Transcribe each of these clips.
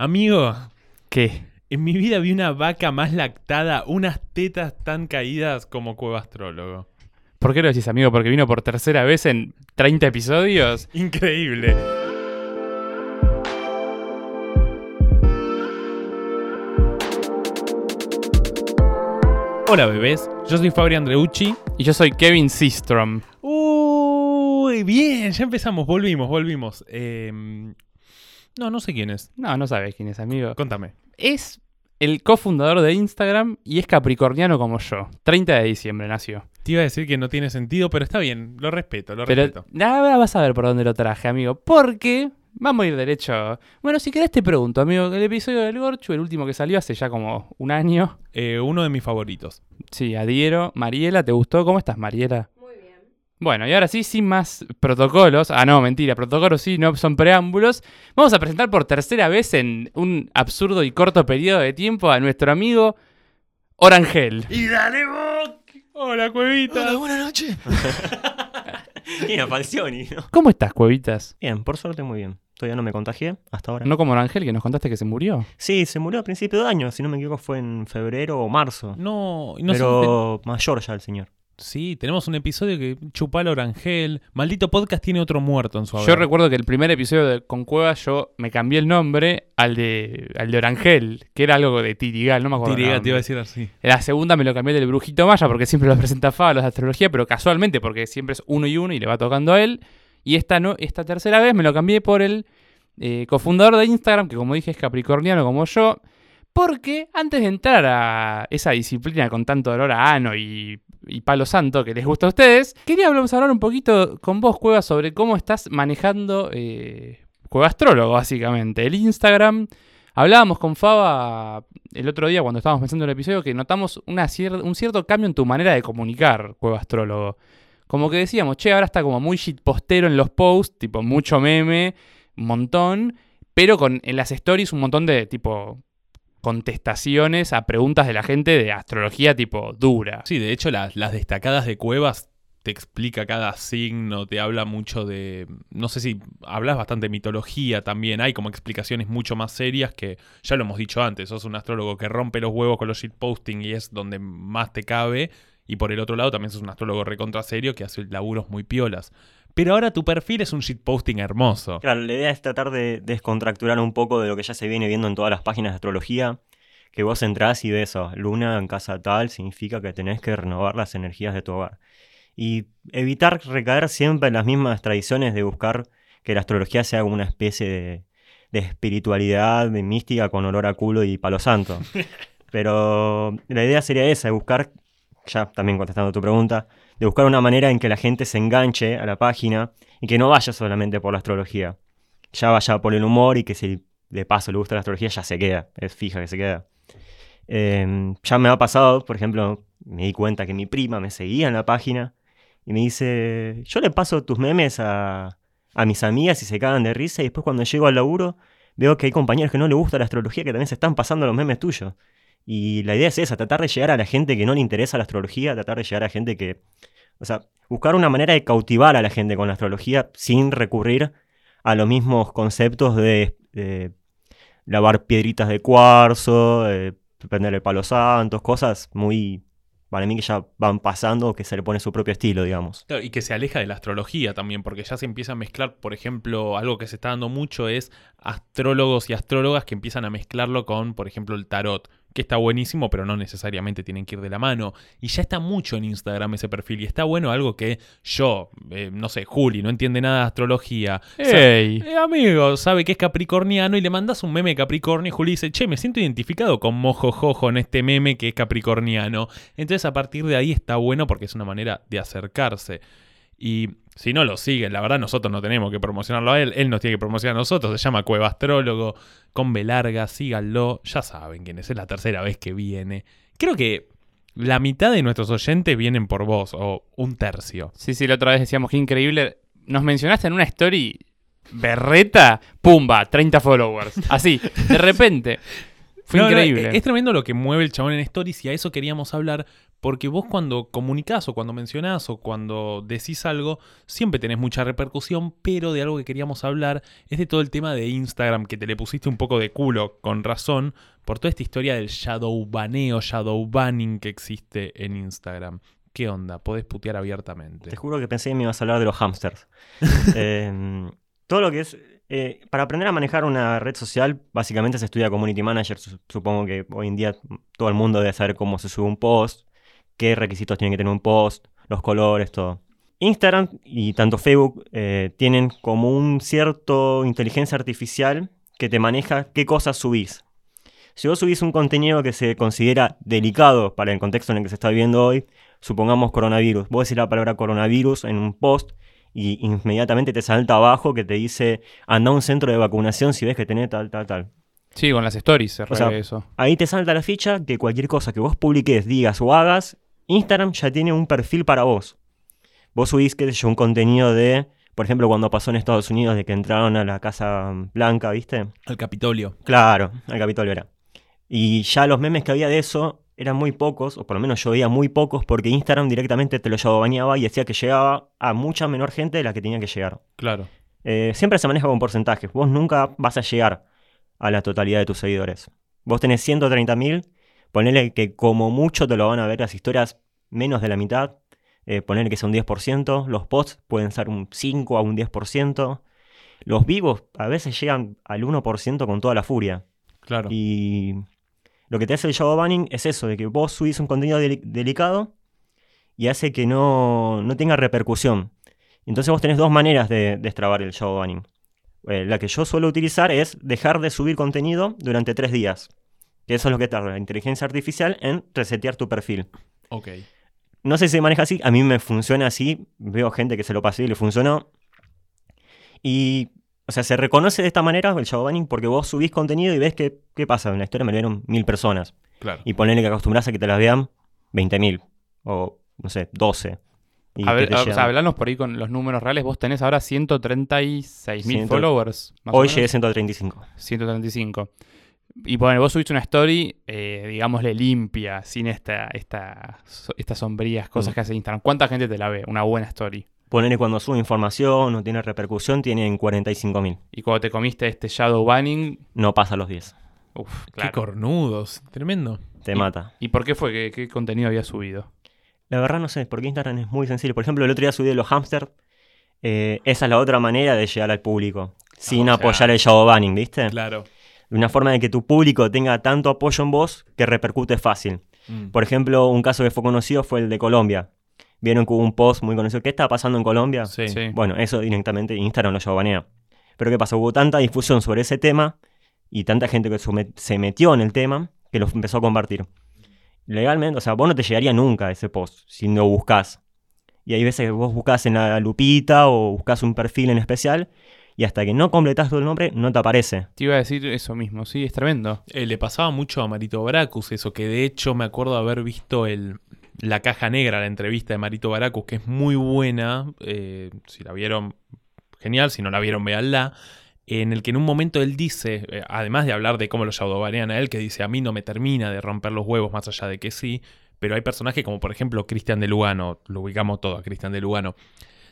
Amigo, ¿Qué? en mi vida vi una vaca más lactada, unas tetas tan caídas como Cueva Astrólogo. ¿Por qué lo decís, amigo? Porque vino por tercera vez en 30 episodios. Increíble. Hola bebés, yo soy Fabri Andreucci. Y yo soy Kevin Systrom. Uy, bien, ya empezamos, volvimos, volvimos. Eh, no, no sé quién es. No, no sabes quién es, amigo. Contame. Es el cofundador de Instagram y es capricorniano como yo. 30 de diciembre nació. Te iba a decir que no tiene sentido, pero está bien, lo respeto, lo Pero respeto. ahora vas a ver por dónde lo traje, amigo. Porque vamos a ir derecho. Bueno, si querés te pregunto, amigo. El episodio del Gorchu, el último que salió hace ya como un año. Eh, uno de mis favoritos. Sí, adhiero. Mariela, ¿te gustó? ¿Cómo estás, Mariela? Bueno, y ahora sí, sin más protocolos. Ah, no, mentira, protocolos sí, no son preámbulos. Vamos a presentar por tercera vez en un absurdo y corto periodo de tiempo a nuestro amigo Orangel. ¡Y dale vos! Hola, Cuevita. Hola, buenas noches. Bien, Falcioni, ¿no? ¿Cómo estás, Cuevitas? Bien, por suerte muy bien. Todavía no me contagié hasta ahora. No como Orangel, que nos contaste que se murió. Sí, se murió a principio de año, si no me equivoco fue en febrero o marzo. No, y no sé- Pero mayor ya el señor. Sí, tenemos un episodio que chupala Orangel. Maldito podcast tiene otro muerto en su Yo haber. recuerdo que el primer episodio de Con Cuevas yo me cambié el nombre al de, al de Orangel, que era algo de Tirigal, no me acuerdo. el Tiriga, nombre. te iba a decir así. La segunda me lo cambié del Brujito Maya porque siempre lo presenta Faba los de astrología, pero casualmente porque siempre es uno y uno y le va tocando a él. Y esta, no, esta tercera vez me lo cambié por el eh, cofundador de Instagram, que como dije es capricorniano como yo. Porque antes de entrar a esa disciplina con tanto dolor a ano y, y palo santo que les gusta a ustedes, quería hablar un poquito con vos, Cueva, sobre cómo estás manejando eh, Cueva Astrólogo, básicamente. El Instagram. Hablábamos con Faba el otro día cuando estábamos pensando en el episodio que notamos un cierto cambio en tu manera de comunicar, Cueva Astrólogo. Como que decíamos, che, ahora está como muy shitpostero en los posts, tipo mucho meme, un montón, pero con en las stories un montón de tipo contestaciones a preguntas de la gente de astrología tipo dura. Sí, de hecho, las, las destacadas de Cuevas te explica cada signo, te habla mucho de. No sé si hablas bastante de mitología también. Hay como explicaciones mucho más serias que ya lo hemos dicho antes. Sos un astrólogo que rompe los huevos con los shitposting y es donde más te cabe. Y por el otro lado también sos un astrólogo recontra serio que hace laburos muy piolas. Pero ahora tu perfil es un shitposting hermoso. Claro, la idea es tratar de descontracturar un poco de lo que ya se viene viendo en todas las páginas de astrología. Que vos entrás y ves eso, luna en casa tal, significa que tenés que renovar las energías de tu hogar. Y evitar recaer siempre en las mismas tradiciones de buscar que la astrología sea una especie de, de espiritualidad, de mística con olor a culo y palo santo. Pero la idea sería esa, de buscar, ya también contestando tu pregunta, de buscar una manera en que la gente se enganche a la página y que no vaya solamente por la astrología. Ya vaya por el humor y que si de paso le gusta la astrología ya se queda, es fija que se queda. Eh, ya me ha pasado, por ejemplo, me di cuenta que mi prima me seguía en la página y me dice, yo le paso tus memes a, a mis amigas y se cagan de risa y después cuando llego al laburo veo que hay compañeros que no les gusta la astrología que también se están pasando los memes tuyos. Y la idea es esa, tratar de llegar a la gente que no le interesa la astrología, tratar de llegar a gente que... O sea, buscar una manera de cautivar a la gente con la astrología sin recurrir a los mismos conceptos de, lavar piedritas de cuarzo, de prenderle palos santos, cosas muy... Para mí que ya van pasando, que se le pone su propio estilo, digamos. Y que se aleja de la astrología también, porque ya se empieza a mezclar, por ejemplo, algo que se está dando mucho es astrólogos y astrólogas que empiezan a mezclarlo con, por ejemplo, el tarot, que está buenísimo, pero no necesariamente tienen que ir de la mano. Y ya está mucho en Instagram ese perfil, y está bueno algo que yo, eh, no sé, Juli, no entiende nada de astrología. ¡Ey! Eh, amigo, sabe que es capricorniano y le mandas un meme Capricornio y Juli dice, che, me siento identificado con Mojo Jojo en este meme que es capricorniano. Entonces a partir de ahí está bueno porque es una manera de acercarse. Y si no lo siguen, la verdad nosotros no tenemos que promocionarlo a él, él nos tiene que promocionar a nosotros, se llama Cueva Astrólogo, con B larga, síganlo, ya saben quién es, es la tercera vez que viene. Creo que la mitad de nuestros oyentes vienen por vos, o un tercio. Sí, sí, la otra vez decíamos que increíble. Nos mencionaste en una story berreta, pumba, 30 followers. Así, de repente. Fue No, no, increíble. es tremendo lo que mueve el chabón en Stories y a eso queríamos hablar Porque vos cuando comunicás o cuando mencionás o cuando decís algo, siempre tenés mucha repercusión, pero de algo que queríamos hablar es de todo el tema de Instagram, que te le pusiste un poco de culo, con razón, por toda esta historia del shadow baneo, shadow banning que existe en Instagram. ¿Qué onda? Podés putear abiertamente. Te juro que pensé que me ibas a hablar de los hamsters. Eh, todo lo que es. eh, para aprender a manejar una red social, básicamente se estudia Community Manager. Su- Supongo que hoy en día todo el mundo debe saber cómo se sube un post, qué requisitos tiene que tener un post, los colores, todo. Instagram y tanto Facebook eh, tienen como un cierto inteligencia artificial que te maneja qué cosas subís. Si vos subís un contenido que se considera delicado para el contexto en el que se está viviendo hoy, supongamos coronavirus, vos decís la palabra coronavirus en un post y inmediatamente te salta abajo que te dice anda a un centro de vacunación si ves que tenés tal, tal, tal. Sí, con las stories se O sea, eso. Ahí te salta la ficha que cualquier cosa que vos publiques, digas o hagas, Instagram ya tiene un perfil para vos. Vos subís, qué sé yo, un contenido de, por ejemplo, cuando pasó en Estados Unidos de que entraron a la Casa Blanca, ¿viste? El Capitolio. Claro, al Capitolio era. Y ya los memes que había de eso eran muy pocos, o por lo menos yo veía muy pocos, porque Instagram directamente te lo bañaba y decía que llegaba a mucha menor gente de la que tenía que llegar. Claro. Eh, siempre se maneja con porcentajes. Vos nunca vas a llegar a la totalidad de tus seguidores. Vos tenés 130.000, ponele que como mucho te lo van a ver las historias menos de la mitad, eh, ponele que sea un 10%, los posts pueden ser un 5 a un 10%, los vivos a veces llegan al 1% con toda la furia. Claro. Y lo que te hace el shadow banning es eso, de que vos subís un contenido deli- delicado y hace que no, no tenga repercusión. Entonces vos tenés dos maneras de destrabar el shadow banning. Eh, la que yo suelo utilizar es dejar de subir contenido durante tres días. Que eso es lo que tarda la inteligencia artificial en resetear tu perfil. Ok. No sé si se maneja así, a mí me funciona así. Veo gente que se lo pasé y le funcionó. Y, o sea, se reconoce de esta manera el shadow banning porque vos subís contenido y ves que, ¿qué pasa? En la historia me lo vieron mil personas. Claro. Y ponele que acostumbras a que te las vean 20.000 o, no sé, 12. Y A ver, o sea, hablanos por ahí con los números reales. Vos tenés ahora 136 mil followers. más o Hoy menos. llegué a 135. 135. Y bueno, vos subiste una story, eh, digámosle, limpia, sin esta, esta, so- estas sombrías cosas Mm. que hace Instagram. ¿Cuánta gente te la ve? Una buena story. Ponele cuando sube información, no tiene repercusión, tienen 45.000. Y cuando te comiste este shadow banning, No pasa los 10. uff, Qué cornudos. Tremendo. Te Y- mata. ¿Y por qué fue? ¿Qué, qué contenido había subido? La verdad no sé, porque Instagram es muy sencillo. Por ejemplo, el otro día subí de los hamsters. eh, esa es la otra manera de llegar al público. Sin o sea- apoyar el shadow banning, ¿viste? Claro. Una forma de que tu público tenga tanto apoyo en vos que repercute fácil. Mm. Por ejemplo, un caso que fue conocido fue el de Colombia. Vieron que hubo un post muy conocido. ¿Qué está pasando en Colombia? Sí. Sí. Bueno, eso directamente Instagram lo banea. Pero ¿qué pasa? Hubo tanta difusión sobre ese tema y tanta gente que se metió en el tema que lo empezó a compartir. Legalmente, o sea, vos no te llegaría nunca a ese post si no buscas. Y hay veces que vos buscas en la lupita o buscas un perfil en especial y hasta que no completas todo el nombre no te aparece. Te iba a decir eso mismo, sí, es tremendo. Eh, le pasaba mucho a Marito Baracus eso, que de hecho me acuerdo haber visto el, la caja negra, la entrevista de Marito Baracus, que es muy buena. eh, si la vieron, genial. Si no la vieron, véanla. En el que en un momento él dice, eh, además de hablar de cómo lo shadowbanean a él, que dice, a mí no me termina de romper los huevos más allá de que sí, pero hay personajes como por ejemplo Cristian de Lugano, lo ubicamos todo a Cristian de Lugano.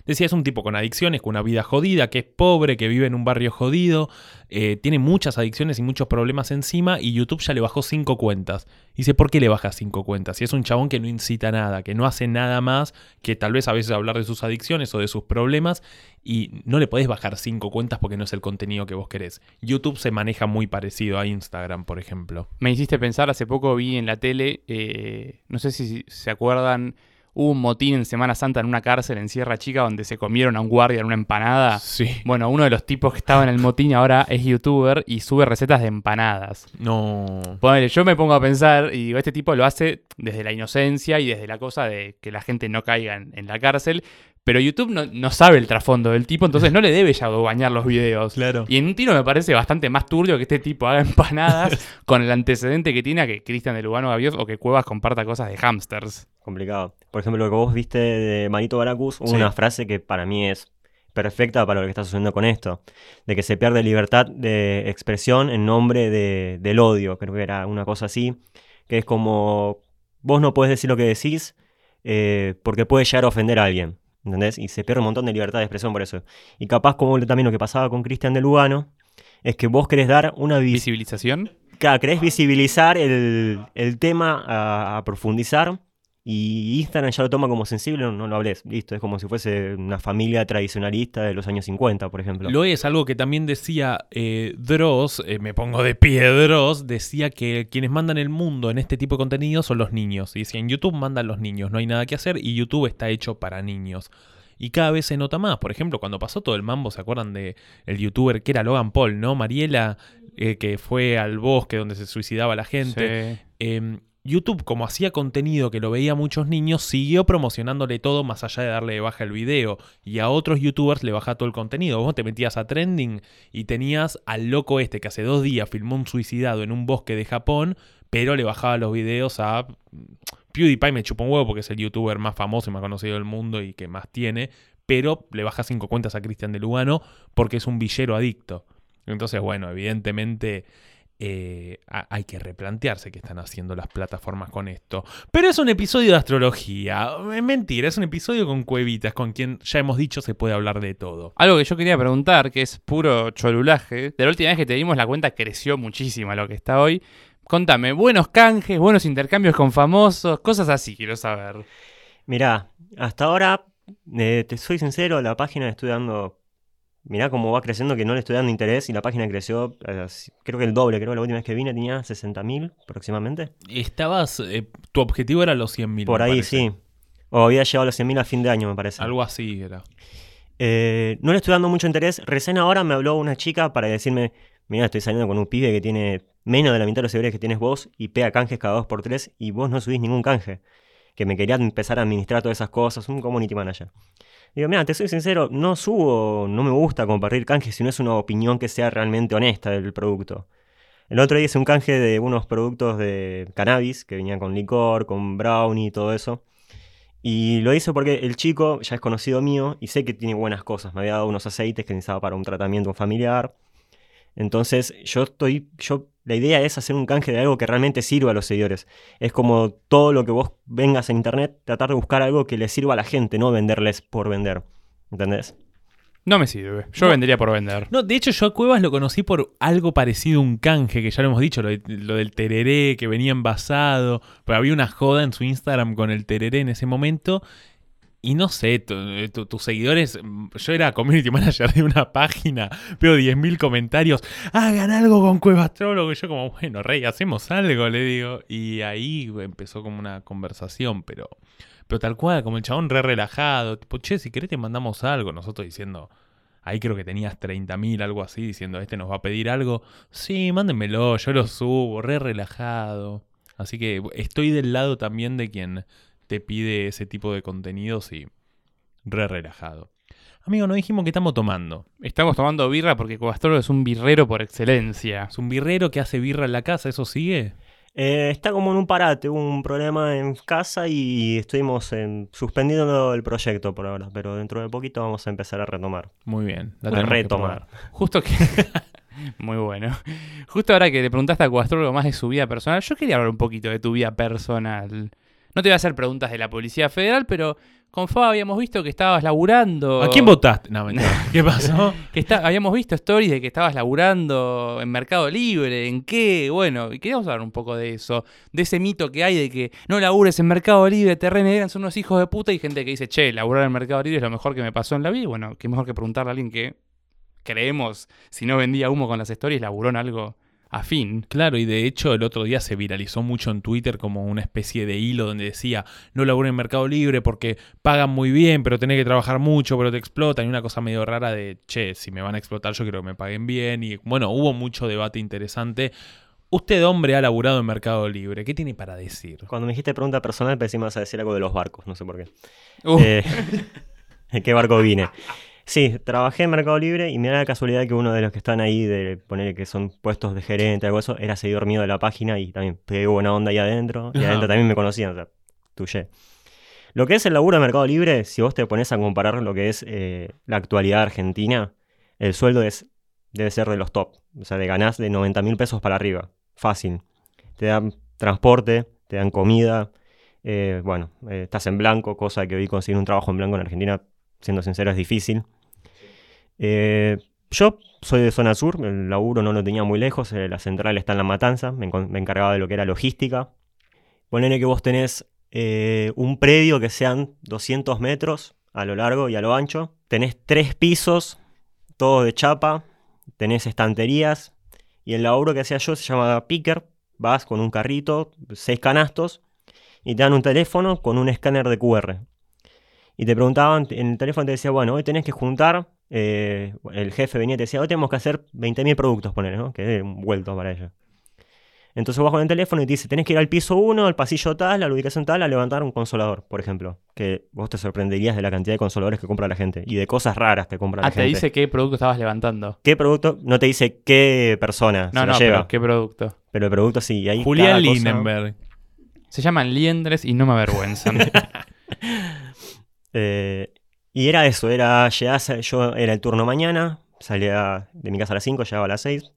Decía, es un tipo con adicciones, con una vida jodida, que es pobre, que vive en un barrio jodido, eh, tiene muchas adicciones y muchos problemas encima y YouTube ya le bajó cinco cuentas. Dice, ¿por qué le baja cinco cuentas? Si es un chabón que no incita nada, que no hace nada más que tal vez a veces hablar de sus adicciones o de sus problemas y no le podés bajar cinco cuentas porque no es el contenido que vos querés. YouTube se maneja muy parecido a Instagram, por ejemplo. Me hiciste pensar, hace poco vi en la tele, eh, no sé si se acuerdan, hubo un motín en Semana Santa en una cárcel en Sierra Chica donde se comieron a un guardia en una empanada. Sí. Bueno, uno de los tipos que estaba en el motín ahora es youtuber y sube recetas de empanadas. No. Ponele, yo me pongo a pensar y digo, este tipo lo hace desde la inocencia y desde la cosa de que la gente no caiga en, en la cárcel, pero YouTube no, no sabe el trasfondo del tipo, entonces no le debe ya bañar los videos. Claro. Y en un tiro me parece bastante más turbio que este tipo haga empanadas con el antecedente que tiene a que Cristian de Lugano Gavios o que Cuevas comparta cosas de hamsters. Complicado. Por ejemplo, lo que vos viste de Marito Baracus, hubo Sí. una frase que para mí es perfecta para lo que está sucediendo con esto. De que se pierde libertad de expresión en nombre de- del odio. Creo que era una cosa así. Que es como vos no podés decir lo que decís eh, porque puede llegar a ofender a alguien. ¿Entendés? Y se pierde un montón de libertad de expresión por eso. Y capaz, como también lo que pasaba con Cristian de Lugano, es que vos querés dar una vis- Visibilización. Claro, querés visibilizar el, el tema a, a profundizar y Instagram ya lo toma como sensible, no, no lo hables. Listo, es como si fuese una familia tradicionalista de los años 50, por ejemplo. Lo es, algo que también decía eh, Dross, eh, me pongo de pie Dross, decía que quienes mandan el mundo en este tipo de contenido son los niños. Y decía, en YouTube mandan los niños, no hay nada que hacer y YouTube está hecho para niños. Y cada vez se nota más. Por ejemplo, cuando pasó todo el mambo, ¿se acuerdan de el youtuber que era Logan Paul, no? Mariela, eh, que fue al bosque donde se suicidaba la gente. Sí. YouTube, como hacía contenido que lo veía muchos niños, siguió promocionándole todo más allá de darle de baja el video. Y a otros youtubers le baja todo el contenido. Vos te metías a trending y tenías al loco este que hace dos días filmó un suicidado en un bosque de Japón, pero le bajaba los videos a PewDiePie me chupa un huevo porque es el youtuber más famoso y más conocido del mundo y que más tiene, pero le baja cinco cuentas a Cristian de Lugano porque es un villero adicto. Entonces, bueno, evidentemente eh, ha- hay que replantearse qué están haciendo las plataformas con esto. Pero es un episodio de astrología. Es mentira, es un episodio con cuevitas, con quien ya hemos dicho se puede hablar de todo. Algo que yo quería preguntar, que es puro cholulaje. De la última vez que te dimos la cuenta creció muchísimo a lo que está hoy. Contame, buenos canjes, buenos intercambios con famosos, cosas así, quiero saber. Mirá, hasta ahora, eh, te soy sincero, la página estoy dando. Mirá cómo va creciendo, que no le estoy dando interés y la página creció, eh, creo que el doble, creo que la última vez que vine tenía 60.000 aproximadamente. Estabas, eh, tu objetivo era los 100.000. Por ahí, parece. sí. O había llegado a los 100.000 a fin de año, me parece. Algo así era. Eh, no le estoy dando mucho interés. Recién ahora me habló una chica para decirme, mira, estoy saliendo con un pibe que tiene menos de la mitad de los seguidores que tienes vos y pega canjes cada dos por tres y vos no subís ningún canje. Que me quería empezar a administrar todas esas cosas, un community manager. Digo, mira, te soy sincero, no subo, no me gusta compartir canjes si no es una opinión que sea realmente honesta del producto. El otro día hice un canje de unos productos de cannabis que venían con licor, con brownie y todo eso. Y lo hice porque el chico ya es conocido mío y sé que tiene buenas cosas. Me había dado unos aceites que necesitaba para un tratamiento familiar. Entonces, yo estoy. Yo, la idea es hacer un canje de algo que realmente sirva a los seguidores. Es como todo lo que vos vengas en internet, tratar de buscar algo que le sirva a la gente, no venderles por vender. ¿Entendés? No me sirve. Yo No. vendería por vender. No, de hecho yo a Cuevas lo conocí por algo parecido a un canje, que ya lo hemos dicho, lo, de- lo del tereré que venía envasado, pero había una joda en su Instagram con el tereré en ese momento. Y no sé, tu- tus seguidores, mm, yo era community manager de una página, veo 10.000 comentarios, hagan algo con Cueva Astrólogo. Y yo como, bueno, rey, hacemos algo, le digo. Y ahí empezó como una conversación, pero, pero tal cual, como el chabón re relajado, tipo, che, si querés te mandamos algo. Nosotros diciendo, Ahí creo que tenías 30.000, algo así, diciendo, este nos va a pedir algo. Sí, mándenmelo, yo lo subo, re relajado. Así que estoy del lado también de quien te pide ese tipo de contenidos y re relajado. Amigo, no dijimos que estamos tomando. Estamos tomando birra porque Coastrolo es un birrero por excelencia. Es un birrero que hace birra en la casa, ¿eso sigue? Eh, está como en un parate, hubo un problema en casa y estuvimos en- suspendiendo el proyecto por ahora, pero dentro de poquito vamos a empezar a retomar. Muy bien. La A tenemos que retomar. Justo que. Muy bueno. Justo ahora que le preguntaste a Coastrólogo más de su vida personal, yo quería hablar un poquito de tu vida personal. No te voy a hacer preguntas de la Policía Federal, pero con Fab habíamos visto que estabas laburando. ¿A quién votaste? No, mentira. ¿Qué pasó? Que está, habíamos visto stories de que estabas laburando en Mercado Libre, en qué, bueno, y queríamos hablar un poco de eso, de ese mito que hay de que no labures en Mercado Libre, te renegran, son unos hijos de puta, y gente que dice, che, laburar en Mercado Libre es lo mejor que me pasó en la vida, y bueno, qué mejor que preguntarle a alguien que creemos, si no vendía humo con las stories, laburó en algo afín. Claro, y de hecho el otro día se viralizó mucho en Twitter como una especie de hilo donde decía, no laburo en Mercado Libre porque pagan muy bien, pero tenés que trabajar mucho, pero te explotan. Y una cosa medio rara de, che, si me van a explotar yo quiero que me paguen bien. Y bueno, hubo mucho debate interesante. Usted, hombre, ha laburado en Mercado Libre. ¿Qué tiene para decir? Cuando me dijiste pregunta personal pensé que me ibas a decir algo de los barcos, no sé por qué. Uh, Eh, ¿En qué barco vine? Sí, trabajé en Mercado Libre y me da la casualidad que uno de los que están ahí, de poner que son puestos de gerente, algo eso, era seguidor mío de la página y también pegué buena onda ahí adentro. Y Ajá. adentro también me conocían, o sea, tuyé. Lo que es el laburo de Mercado Libre, si vos te pones a comparar lo que es eh, la actualidad argentina, el sueldo es, debe ser de los top. O sea, de ganás de 90 mil pesos para arriba. Fácil. Te dan transporte, te dan comida. Eh, bueno, eh, estás en blanco, cosa que hoy conseguir un trabajo en blanco en Argentina, siendo sincero, es difícil. Eh, yo soy de zona sur, el laburo no lo tenía muy lejos, eh, la central está en La Matanza, me, encargaba de lo que era logística. Ponele que vos tenés eh, un predio que sean 200 metros a lo largo y a lo ancho, tenés tres pisos, todos de chapa, tenés estanterías, y el laburo que hacía yo se llama picker, vas con un carrito, seis canastos, y te dan un teléfono con un escáner de QR. Y te preguntaban, en el teléfono te decía, bueno, hoy tenés que juntar, eh, el jefe venía y te decía, hoy tenemos que hacer 20.000 productos, poner, ¿no? Que es un vuelto para ello. Entonces vos con el teléfono y te dice, tenés que ir al piso 1, al pasillo tal, a la ubicación tal, a levantar un consolador, por ejemplo. Que vos te sorprenderías de la cantidad de consoladores que compra la gente y de cosas raras que compra Ah, la te gente. dice qué producto estabas levantando. ¿Qué producto? No te dice qué persona No, se no, lo pero lleva. qué producto. Pero el producto sí. Y ahí Julián cosa- Lindenberg. Se llaman liendres y no me avergüenzan. Eh, y era eso, era, llegás yo era el turno mañana, salía de mi casa a las 5, llegaba a las 6,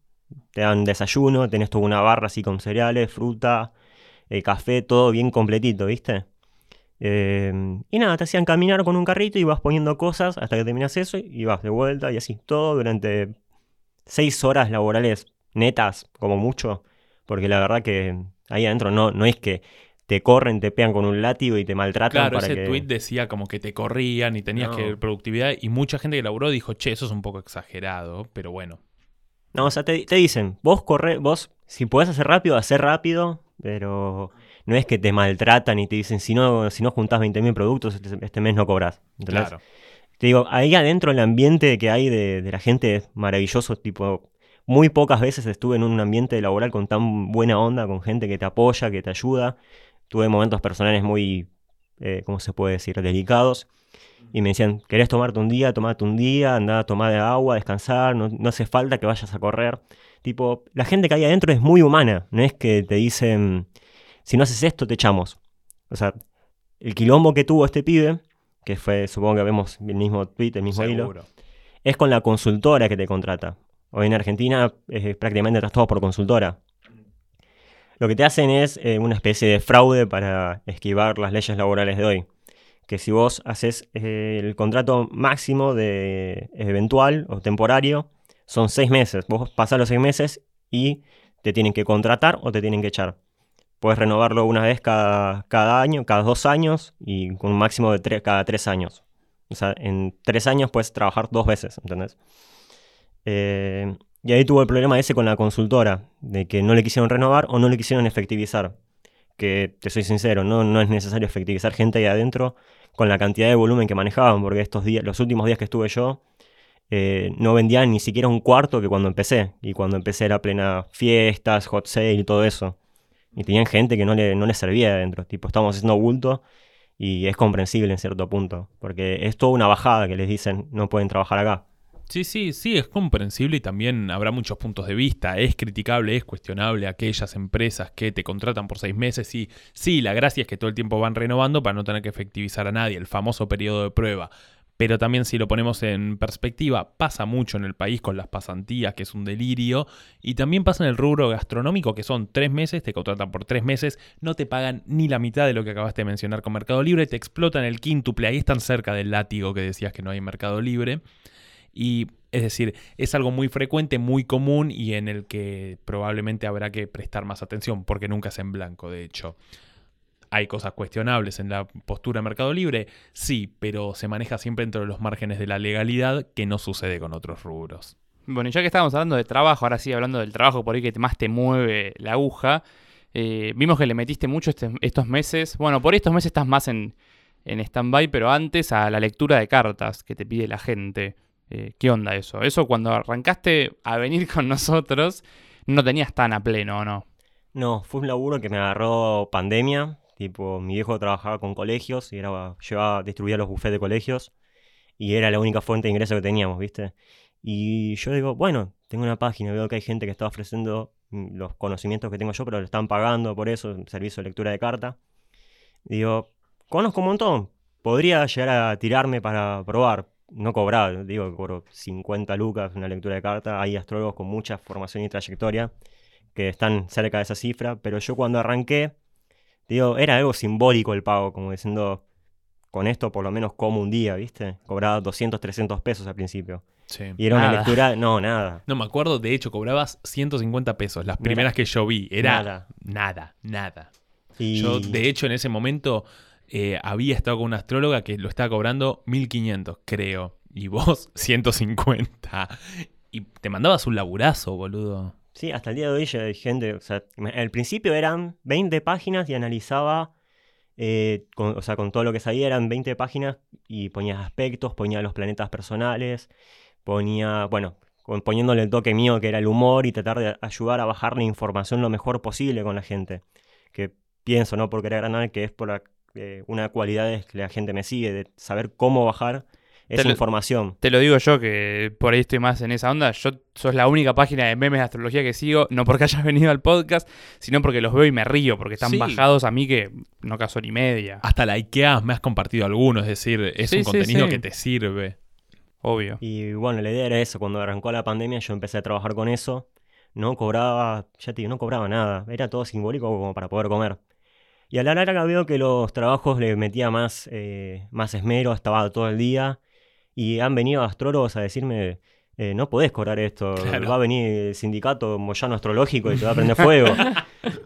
te dan desayuno, tenés toda una barra así con cereales, fruta, eh, café, todo bien completito, ¿viste? Eh, y nada, te hacían caminar con un carrito y vas poniendo cosas hasta que terminas eso y vas de vuelta y así, todo durante 6 horas laborales netas, como mucho, porque la verdad que ahí adentro no, no es que te corren, te pegan con un látigo y te maltratan Claro, para ese que... tweet decía como que te corrían y tenías No. que productividad y mucha gente que laburó dijo, che, eso es un poco exagerado, pero bueno. No, o sea, te, te dicen, vos corre, vos, si podés hacer rápido, hacer rápido, pero no es que te maltratan y te dicen, si no, si no juntás 20.000 productos, este, este mes no cobras. Claro. Te digo, ahí adentro el ambiente que hay de, de la gente es maravilloso, tipo, muy pocas veces estuve en un ambiente laboral con tan buena onda, con gente que te apoya, que te ayuda. Tuve momentos personales muy, eh, ¿cómo se puede decir?, delicados. Y me decían, ¿querés tomarte un día? Tomate un día, andá a tomar agua, descansar, no, no hace falta que vayas a correr. Tipo, la gente que hay adentro es muy humana, no es que te dicen, si no haces esto, te echamos. O sea, el quilombo que tuvo este pibe, que fue, supongo que vemos el mismo tweet, el mismo hilo, es con la consultora que te contrata. Hoy en Argentina es prácticamente estás todo por consultora. Lo que te hacen es eh, una especie de fraude para esquivar las leyes laborales de hoy. Que si vos haces eh, el contrato máximo de eventual o temporario, son seis meses. Vos pasás los seis meses y te tienen que contratar o te tienen que echar. Puedes renovarlo una vez cada, año, cada dos años y con un máximo de tres, cada tres años. O sea, en tres años puedes trabajar dos veces, ¿entendés? Eh, y ahí tuvo el problema ese con la consultora, de que no le quisieron renovar o no le quisieron efectivizar. Que, te soy sincero, no, no es necesario efectivizar gente ahí adentro con la cantidad de volumen que manejaban, porque estos días, los últimos días que estuve yo, eh, no vendían ni siquiera un cuarto que cuando empecé. Y cuando empecé era plena fiestas, hot sale y todo eso. Y tenían gente que no le, no le servía adentro. Tipo, estábamos haciendo bulto y es comprensible en cierto punto. Porque es toda una bajada que les dicen, no pueden trabajar acá. Sí, sí, sí, es comprensible y también habrá muchos puntos de vista. Es criticable, es cuestionable aquellas empresas que te contratan por seis meses y sí, la gracia es que todo el tiempo van renovando para no tener que efectivizar a nadie, el famoso periodo de prueba. Pero también si lo ponemos en perspectiva, pasa mucho en el país con las pasantías, que es un delirio, y también pasa en el rubro gastronómico, que son tres meses, te contratan por tres meses, no te pagan ni la mitad de lo que acabaste de mencionar con Mercado Libre, te explotan el quíntuple, ahí están cerca del látigo que decías que no hay Mercado Libre. Y es decir, es algo muy frecuente, muy común y en el que probablemente habrá que prestar más atención, porque nunca es en blanco, de hecho. ¿Hay cosas cuestionables en la postura de Mercado Libre? Sí, pero se maneja siempre dentro de los márgenes de la legalidad, que no sucede con otros rubros. Bueno, ya que estábamos hablando de trabajo, ahora sí hablando del trabajo por ahí que más te mueve la aguja, eh, vimos que le metiste mucho este- estos meses. Bueno, por estos meses estás más en, en stand-by, pero antes a la lectura de cartas que te pide la gente. Eh, ¿Qué onda eso? Eso cuando arrancaste a venir con nosotros, no tenías tan a pleno, ¿o no? No, fue un laburo que me agarró pandemia. Tipo, mi viejo trabajaba con colegios y era, llevaba, distribuía los bufetes de colegios y era la única fuente de ingreso que teníamos, ¿viste? Y yo digo, bueno, tengo una página, veo que hay gente que está ofreciendo mm, los conocimientos que tengo yo, pero le están pagando por eso, servicio de lectura de carta. Digo, conozco un montón, podría llegar a tirarme para probar, no cobrar, digo que cobro 50 lucas una lectura de carta, hay astrólogos con mucha formación y trayectoria que están cerca de esa cifra, pero yo cuando arranqué Digo, era algo simbólico el pago, como diciendo, con esto por lo menos como un día, ¿viste? Cobraba 200, 300 pesos al principio. Sí. Y era una lectura, no, nada. No me acuerdo, de hecho, cobrabas 150 pesos. Las primeras era que yo vi. Era nada. nada, nada. Y Yo, de hecho, en ese momento eh, había estado con una astróloga que lo estaba cobrando 1500, creo. Y vos, 150. Y te mandabas un laburazo, boludo. Sí, hasta el día de hoy hay gente, o sea, al principio eran 20 páginas y analizaba, eh, o sea, con todo lo que sabía eran 20 páginas y ponía aspectos, ponía los planetas personales, ponía, bueno, poniéndole el toque mío que era el humor y tratar de ayudar a bajar la información lo mejor posible con la gente. Que pienso, no por querer ganar, que es por la- eh, una cualidad de que la gente me sigue, de saber cómo bajar esa lo- información. Te lo digo yo que por ahí estoy más en esa onda. Yo sos la única página de memes de astrología que sigo, no porque hayas venido al podcast, sino porque los veo y me río, porque están Sí. bajados a mí que no caso ni media. Hasta la IKEA me has compartido alguno, es decir, es Sí, un sí, contenido sí. que te sirve. Obvio. Y bueno, la idea era eso, cuando arrancó la pandemia yo empecé a trabajar con eso, no cobraba, ya te digo, no cobraba nada, era todo simbólico como para poder comer. Y a la larga veo que los trabajos le metía más, eh, más esmero, estaba todo el día, y han venido astrólogos a decirme, eh, no podés cobrar esto, Claro. va a venir el sindicato Moyano Astrológico y te va a prender fuego.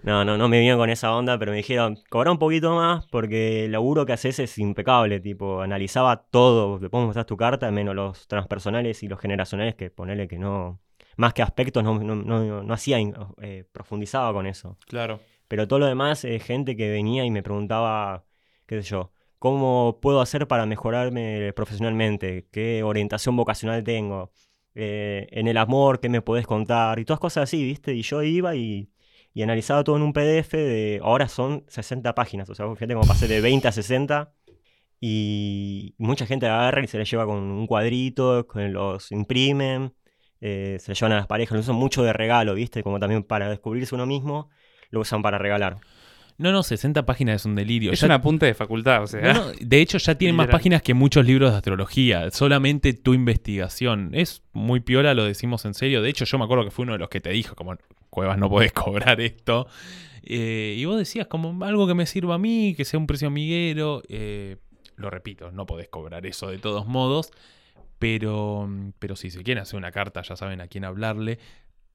No, no, no me vinieron con esa onda, pero me dijeron, cobra un poquito más porque el laburo que haces es impecable, tipo, analizaba todo, te puedo mostrar tu carta, menos los transpersonales y los generacionales, que ponele que no, más que aspectos, no, no, no, no hacía, eh, profundizaba con eso. Claro. Pero todo lo demás, eh, gente que venía y me preguntaba, qué sé yo, ¿cómo puedo hacer para mejorarme profesionalmente? ¿Qué orientación vocacional tengo? Eh, en el amor, ¿qué me podés contar? Y todas cosas así, ¿viste? Y yo iba y, y analizaba todo en un PDF de, ahora son 60 páginas, o sea, fíjate cómo pasé de 20 a 60. Y mucha gente la agarra y se la lleva con un cuadrito, con los imprimen, eh, se la llevan a las parejas, lo usan mucho de regalo, ¿viste? Como también para descubrirse uno mismo, lo usan para regalar. No, no, 60 páginas es un delirio. Es Ya- un apunte de facultad, o sea. No, no, de hecho, ya tienen más páginas que muchos libros de astrología. Solamente tu investigación. Es muy piola, lo decimos en serio. De hecho, yo me acuerdo que fue uno de los que te dijo, como, Cuevas, no podés cobrar esto. Eh, y vos decías, como algo que me sirva a mí, que sea un precio amiguero. Eh, lo repito, no podés cobrar eso de todos modos. Pero, pero si se quieren hacer una carta, ya saben a quién hablarle.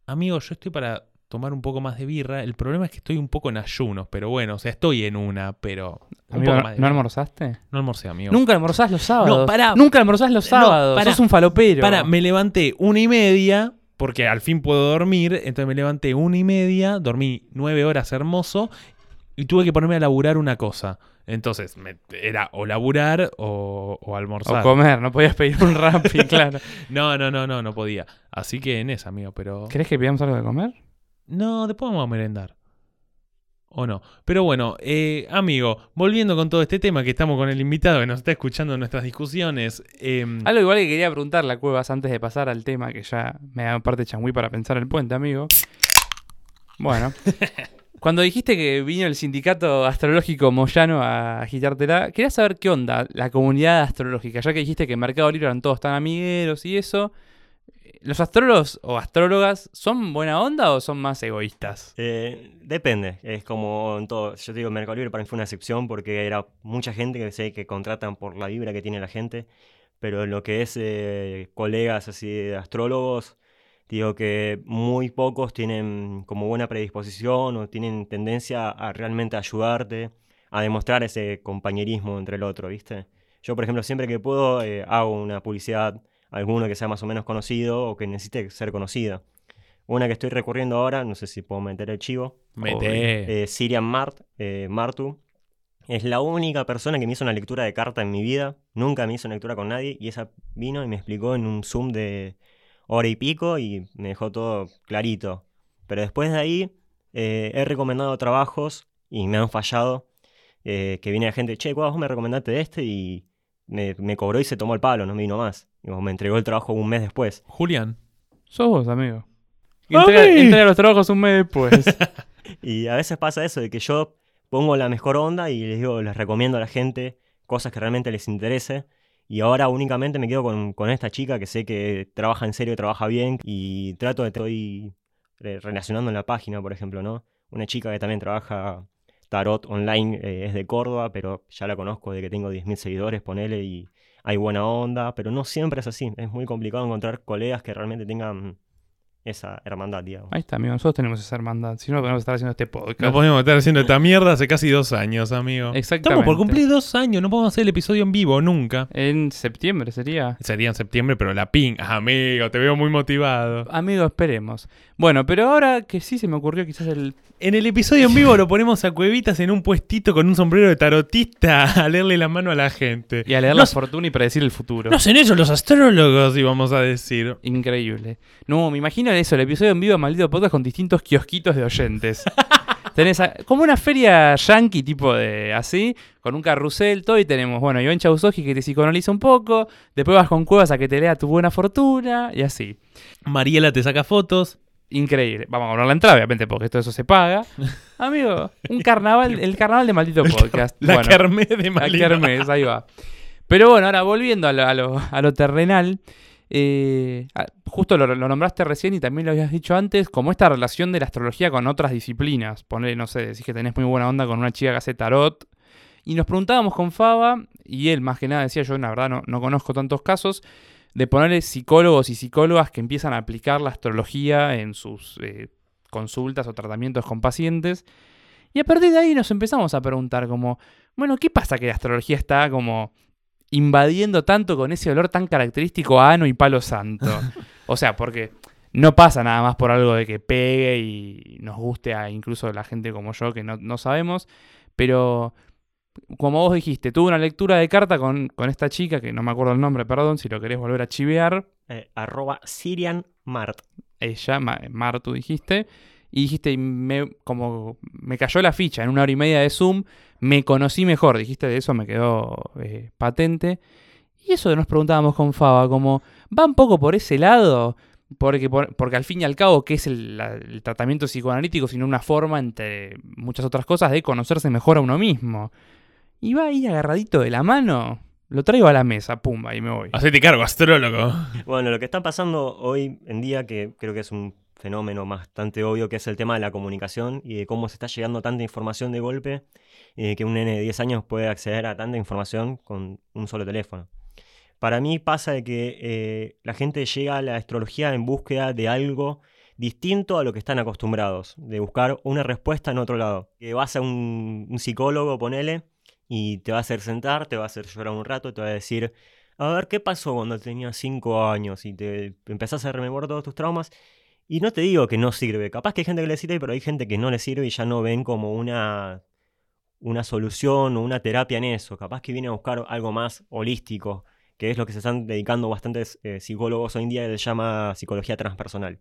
Amigo, yo estoy para tomar un poco más de birra. El problema es que estoy un poco en ayunos, pero bueno, o sea, estoy en una, pero un Amigo, poco más de ¿No almorzaste? No almorcé, amigo. Nunca almorzás los sábados. pará. Nunca almorzás los No, sábados. pará. Sos un falopero. Para, me levanté una y media, porque al fin puedo dormir. Entonces me levanté una y media, dormí nueve horas hermoso y tuve que ponerme a laburar una cosa. Entonces me- era o laburar o, o O almorzar. comer, no podías pedir un Rappi, claro. no, no, no, no, no podía. Así que en esa, amigo, pero. ¿Querés que pidamos algo de comer? No, después vamos a merendar. O no. Pero bueno, eh, amigo, volviendo con todo este tema que estamos con el invitado que nos está escuchando en nuestras discusiones. em, Algo igual que quería preguntarle a Cuevas antes de pasar al tema, que ya me da parte changüí para pensar el puente, amigo. Bueno. Cuando dijiste que vino el sindicato astrológico Moyano a agitártela, quería saber qué onda la comunidad astrológica, ya que dijiste que en Mercado Libre eran todos tan amigueros y eso. ¿Los astrólogos o astrólogas son buena onda o son más egoístas? Eh, depende, es como en todo. Yo digo, Mercado Libre para mí fue una excepción porque era mucha gente que sé que contratan por la vibra que tiene la gente, pero en lo que es eh, colegas así de astrólogos, digo que muy pocos tienen como buena predisposición o tienen tendencia a realmente ayudarte, a demostrar ese compañerismo entre el otro, ¿viste? Yo, por ejemplo, siempre que puedo eh, hago una publicidad, alguno que sea más o menos conocido o que necesite ser conocida. Una que estoy recurriendo ahora, no sé si puedo meter el chivo, mete. eh, Sirian Mart, eh, Martu. Es la única persona que me hizo una lectura de carta en mi vida. Nunca me hizo una lectura con nadie. Y esa vino y me explicó en un Zoom de hora y pico y me dejó todo clarito. Pero después de ahí eh, he recomendado trabajos y me han fallado. eh, que viene la gente, che, ¿cuál vos me recomendaste este? Y me, me cobró y se tomó el palo, no me vino más. Y me entregó el trabajo un mes después. Julián. Sos vos, amigo. Entrega, ¡Mami! entrega los trabajos un mes después. Y a veces pasa eso, de que yo pongo la mejor onda y les digo, les recomiendo a la gente cosas que realmente les interese. Y ahora únicamente me quedo con, con esta chica que sé que trabaja en serio, trabaja bien y trato de estoy re- relacionando en la página, por ejemplo, ¿no? Una chica que también trabaja tarot online eh, es de Córdoba, pero ya la conozco de que tengo 10.000 seguidores, ponele, y hay buena onda, pero no siempre es así. Es muy complicado encontrar colegas que realmente tengan esa hermandad, digamos. Ahí está, amigo. Nosotros tenemos esa hermandad. Si no, podemos estar haciendo este podcast. No podemos estar haciendo esta mierda hace casi dos años, amigo. Exactamente. Estamos por cumplir dos años, no podemos hacer el episodio en vivo nunca. En septiembre sería. Sería en septiembre, pero la ping. Amigo, te veo muy motivado. Amigo, esperemos. Bueno, pero ahora que sí se me ocurrió quizás el... En el episodio en vivo lo ponemos a Cuevitas en un puestito con un sombrero de tarotista a leerle la mano a la gente. Y a leer la fortuna y predecir el futuro. No hacen eso los astrólogos, íbamos a decir. Increíble. No, me imagino eso, el episodio en vivo de Maldito Podcast con distintos kiosquitos de oyentes. Tenés a- como una feria yankee tipo de así, con un carrusel, todo, y tenemos, bueno, Iván Chausoski que te psicoanaliza un poco, después vas con Cuevas a que te lea tu buena fortuna, y así. Mariela te saca fotos. Increíble. Vamos a cobrar la entrada, obviamente, porque todo eso se paga. Amigo, un carnaval, el carnaval de Maldito Podcast. La Bueno. kermés de La Mariela. kermés, ahí va. Pero bueno, ahora volviendo a lo, a lo- a lo terrenal, eh, ah, justo lo, nombraste recién y también lo habías dicho antes, como esta relación de la astrología con otras disciplinas. Ponele, no sé, decís que tenés muy buena onda con una chica que hace tarot. Y nos preguntábamos con Faba, y él más que nada decía, yo la verdad no, no conozco tantos casos, de ponerle psicólogos y psicólogas que empiezan a aplicar la astrología en sus eh, consultas o tratamientos con pacientes. Y a partir de ahí nos empezamos a preguntar como, bueno, ¿qué pasa que la astrología está como invadiendo tanto con ese olor tan característico a ano y palo santo? o sea, porque no pasa nada más por algo de que pegue y nos guste a incluso la gente como yo que no, no sabemos, pero como vos dijiste, tuve una lectura de carta con, con esta chica, que no me acuerdo el nombre, perdón, si lo querés volver a chivear, Eh, arroba Sirian Mart. ella, Ma- Martu dijiste, y dijiste, y me, como me cayó la ficha en una hora y media de Zoom, me conocí mejor, dijiste, de eso me quedó eh, patente. Y eso nos preguntábamos con Faba, como, ¿va un poco por ese lado? Porque, por- porque al fin y al cabo, ¿qué es el, la- el tratamiento psicoanalítico? Sino una forma, entre muchas otras cosas, de conocerse mejor a uno mismo. Y va ahí agarradito de la mano, lo traigo a la mesa, pumba, y me voy. Hacete cargo, astrólogo. Bueno, lo que está pasando hoy en día, que creo que es un fenómeno bastante obvio, que es el tema de la comunicación y de cómo se está llegando tanta información de golpe, eh, que un nene de 10 años puede acceder a tanta información con un solo teléfono. Para mí pasa de que eh, la gente llega a la astrología en búsqueda de algo distinto a lo que están acostumbrados, de buscar una respuesta en otro lado. Que vas a un, psicólogo, ponele, y te va a hacer sentar, te va a hacer llorar un rato, te va a decir, a ver, ¿qué pasó cuando tenías 5 años? Y te empezás a rememorar todos tus traumas. Y no te digo que no sirve, capaz que hay gente que le sirve, pero hay gente que no le sirve y ya no ven como una, una solución o una terapia en eso. Capaz que viene a buscar algo más holístico, que es lo que se están dedicando bastantes eh, psicólogos hoy en día, que se llama psicología transpersonal.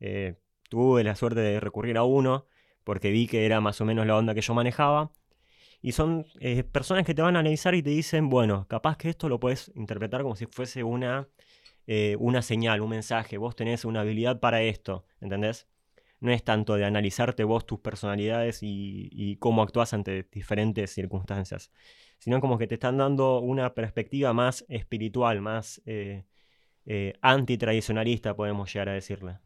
Eh, tuve la suerte de recurrir a uno, porque vi que era más o menos la onda que yo manejaba. Y son eh, personas que te van a analizar y te dicen, bueno, capaz que esto lo puedes interpretar como si fuese una, eh, una señal, un mensaje. Vos tenés una habilidad para esto, ¿entendés? No es tanto de analizarte vos tus personalidades y, cómo actúas ante diferentes circunstancias, sino como que te están dando una perspectiva más espiritual, más eh, eh, antitradicionalista, podemos llegar a decirle.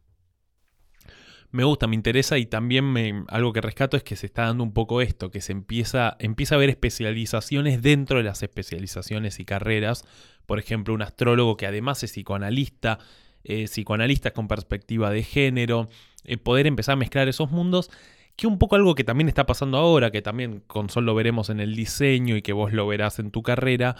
Me gusta, me interesa y también me- algo que rescato es que se está dando un poco esto, que se empieza, empieza a haber especializaciones dentro de las especializaciones y carreras. Por ejemplo, un astrólogo que además es psicoanalista, eh, psicoanalistas con perspectiva de género, eh, poder empezar a mezclar esos mundos, que un poco algo que también está pasando ahora, que también con Sol lo veremos en el diseño y que vos lo verás en tu carrera,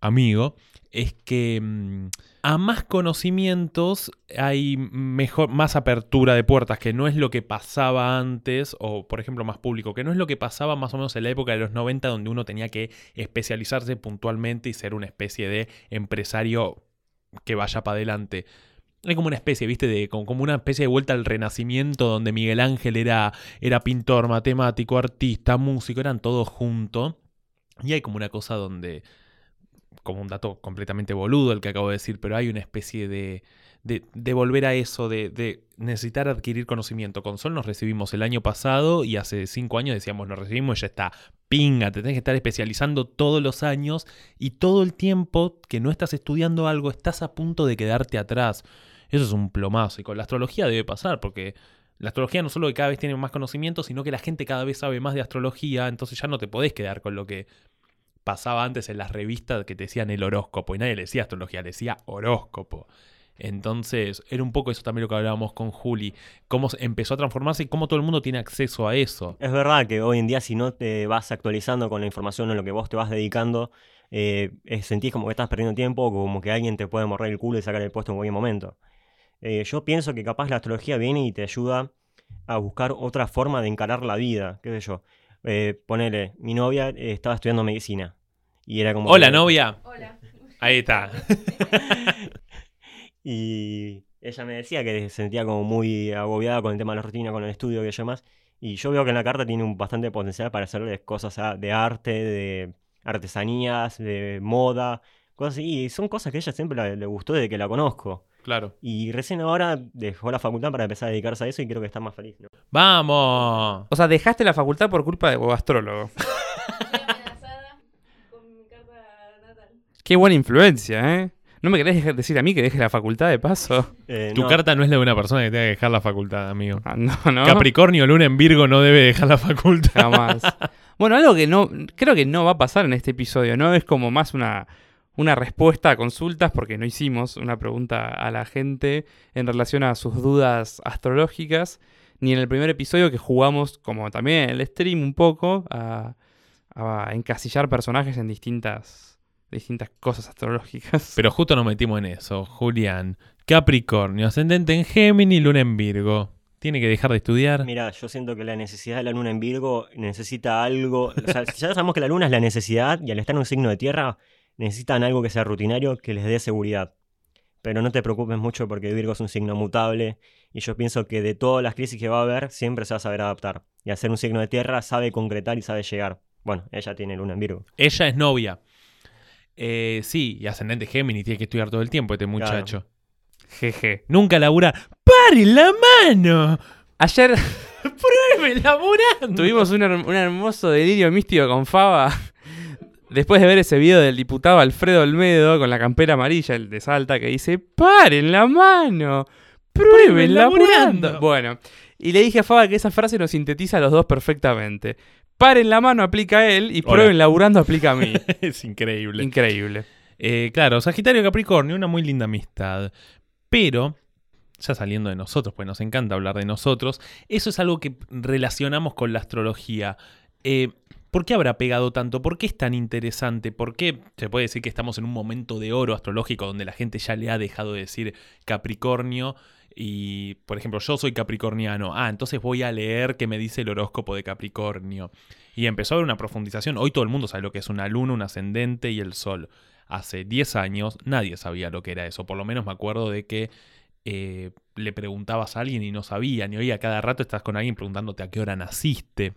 amigo, es que mm, a más conocimientos hay mejor, más apertura de puertas, que no es lo que pasaba antes, o por ejemplo más público, que no es lo que pasaba más o menos en la época de los 90, donde uno tenía que especializarse puntualmente y ser una especie de empresario que vaya para adelante. Hay como una especie, ¿viste? De, como una especie de vuelta al renacimiento donde Miguel Ángel era, era pintor, matemático, artista, músico, eran todos juntos. Y hay como una cosa donde, como un dato completamente boludo el que acabo de decir, pero hay una especie de, de, volver a eso, de, de necesitar adquirir conocimiento. Con Sol nos recibimos el año pasado y hace cinco años decíamos nos recibimos y ya está. Pinga, te tenés que estar especializando todos los años y todo el tiempo que no estás estudiando algo estás a punto de quedarte atrás. Eso es un plomazo y con la astrología debe pasar porque La astrología no solo que cada vez tiene más conocimiento, sino que la gente cada vez sabe más de astrología, entonces ya no te podés quedar con lo que pasaba antes en las revistas que te decían el horóscopo, y nadie le decía astrología, le decía horóscopo. Entonces, era un poco eso también lo que hablábamos con Juli, cómo empezó a transformarse y cómo todo el mundo tiene acceso a eso. Es verdad que hoy en día si no te vas actualizando con la información en lo que vos te vas dedicando, eh, sentís como que estás perdiendo tiempo, como que alguien te puede morrer el culo y sacar el puesto en cualquier momento. Eh, yo pienso que capaz la astrología viene y te ayuda a buscar otra forma de encarar la vida, qué sé yo. Eh, ponele, mi novia eh, estaba estudiando medicina y era como... Hola, que- novia. Hola. Ahí está. Y ella me decía que se sentía como muy agobiada con el tema de la rutina, con el estudio y demás. Y yo veo que en la carta tiene un bastante potencial para hacerles cosas ah, de arte, de artesanías, de moda, cosas así. Y son cosas que a ella siempre la- le gustó desde que la conozco. Claro. Y recién ahora dejó la facultad para empezar a dedicarse a eso y creo que está más feliz. ¿no? ¡Vamos! O sea, dejaste la facultad por culpa de vos, astrólogo. Estoy amenazada con mi carta natal. Qué buena influencia, ¿eh? ¿No me querés dejar- decir a mí que deje la facultad de paso? Eh, Tu no, carta no es la de una persona que tenga que dejar la facultad, amigo. Ah, no, no. Capricornio, Luna en Virgo no debe dejar la facultad. Jamás. Bueno, algo que no creo que no va a pasar en este episodio, ¿no? Es como más una, una respuesta a consultas, porque no hicimos una pregunta a la gente en relación a sus dudas astrológicas, ni en el primer episodio que jugamos, como también en el stream un poco, a, a encasillar personajes en distintas, distintas cosas astrológicas. Pero justo nos metimos en eso, Julián. Capricornio, ascendente en Géminis, Luna en Virgo. ¿Tiene que dejar de estudiar? Mira, yo siento que la necesidad de la luna en Virgo necesita algo. O sea, ya sabemos que la luna es la necesidad y al estar en un signo de tierra necesitan algo que sea rutinario que les dé seguridad. Pero no te preocupes mucho porque Virgo es un signo mutable y yo pienso que de todas las crisis que va a haber siempre se va a saber adaptar. Y ser un signo de tierra sabe concretar y sabe llegar. Bueno, ella tiene luna en Virgo. Ella es novia. Eh, sí, y ascendente Géminis, tiene que estudiar todo el tiempo este muchacho. Jeje. Nunca labura. ¡Pare la mano! Ayer ¡Pruebe laburando! Tuvimos un, her- un hermoso delirio místico con Faba. Después de ver ese video del diputado Alfredo Olmedo con la campera amarilla, el de Salta, que dice: ¡Paren la mano! ¡Prueben laburando! laburando. Bueno, y le dije a Faba que esa frase nos sintetiza a los dos perfectamente. Paren la mano aplica a él y Hola. prueben laburando aplica a mí. es increíble. Increíble. Eh, claro, Sagitario Capricornio, una muy linda amistad. Pero, ya saliendo de nosotros, pues nos encanta hablar de nosotros, eso es algo que relacionamos con la astrología. Eh, ¿Por qué habrá pegado tanto? ¿Por qué es tan interesante? ¿Por qué se puede decir que estamos en un momento de oro astrológico donde la gente ya le ha dejado de decir Capricornio? Y, por ejemplo, yo soy capricorniano. Ah, entonces voy a leer qué me dice el horóscopo de Capricornio. Y empezó a haber una profundización. Hoy todo el mundo sabe lo que es una luna, un ascendente y el sol. Hace 10 años nadie sabía lo que era eso. Por lo menos me acuerdo de que eh, le preguntabas a alguien y no sabían. Y hoy a cada rato estás con alguien preguntándote a qué hora naciste.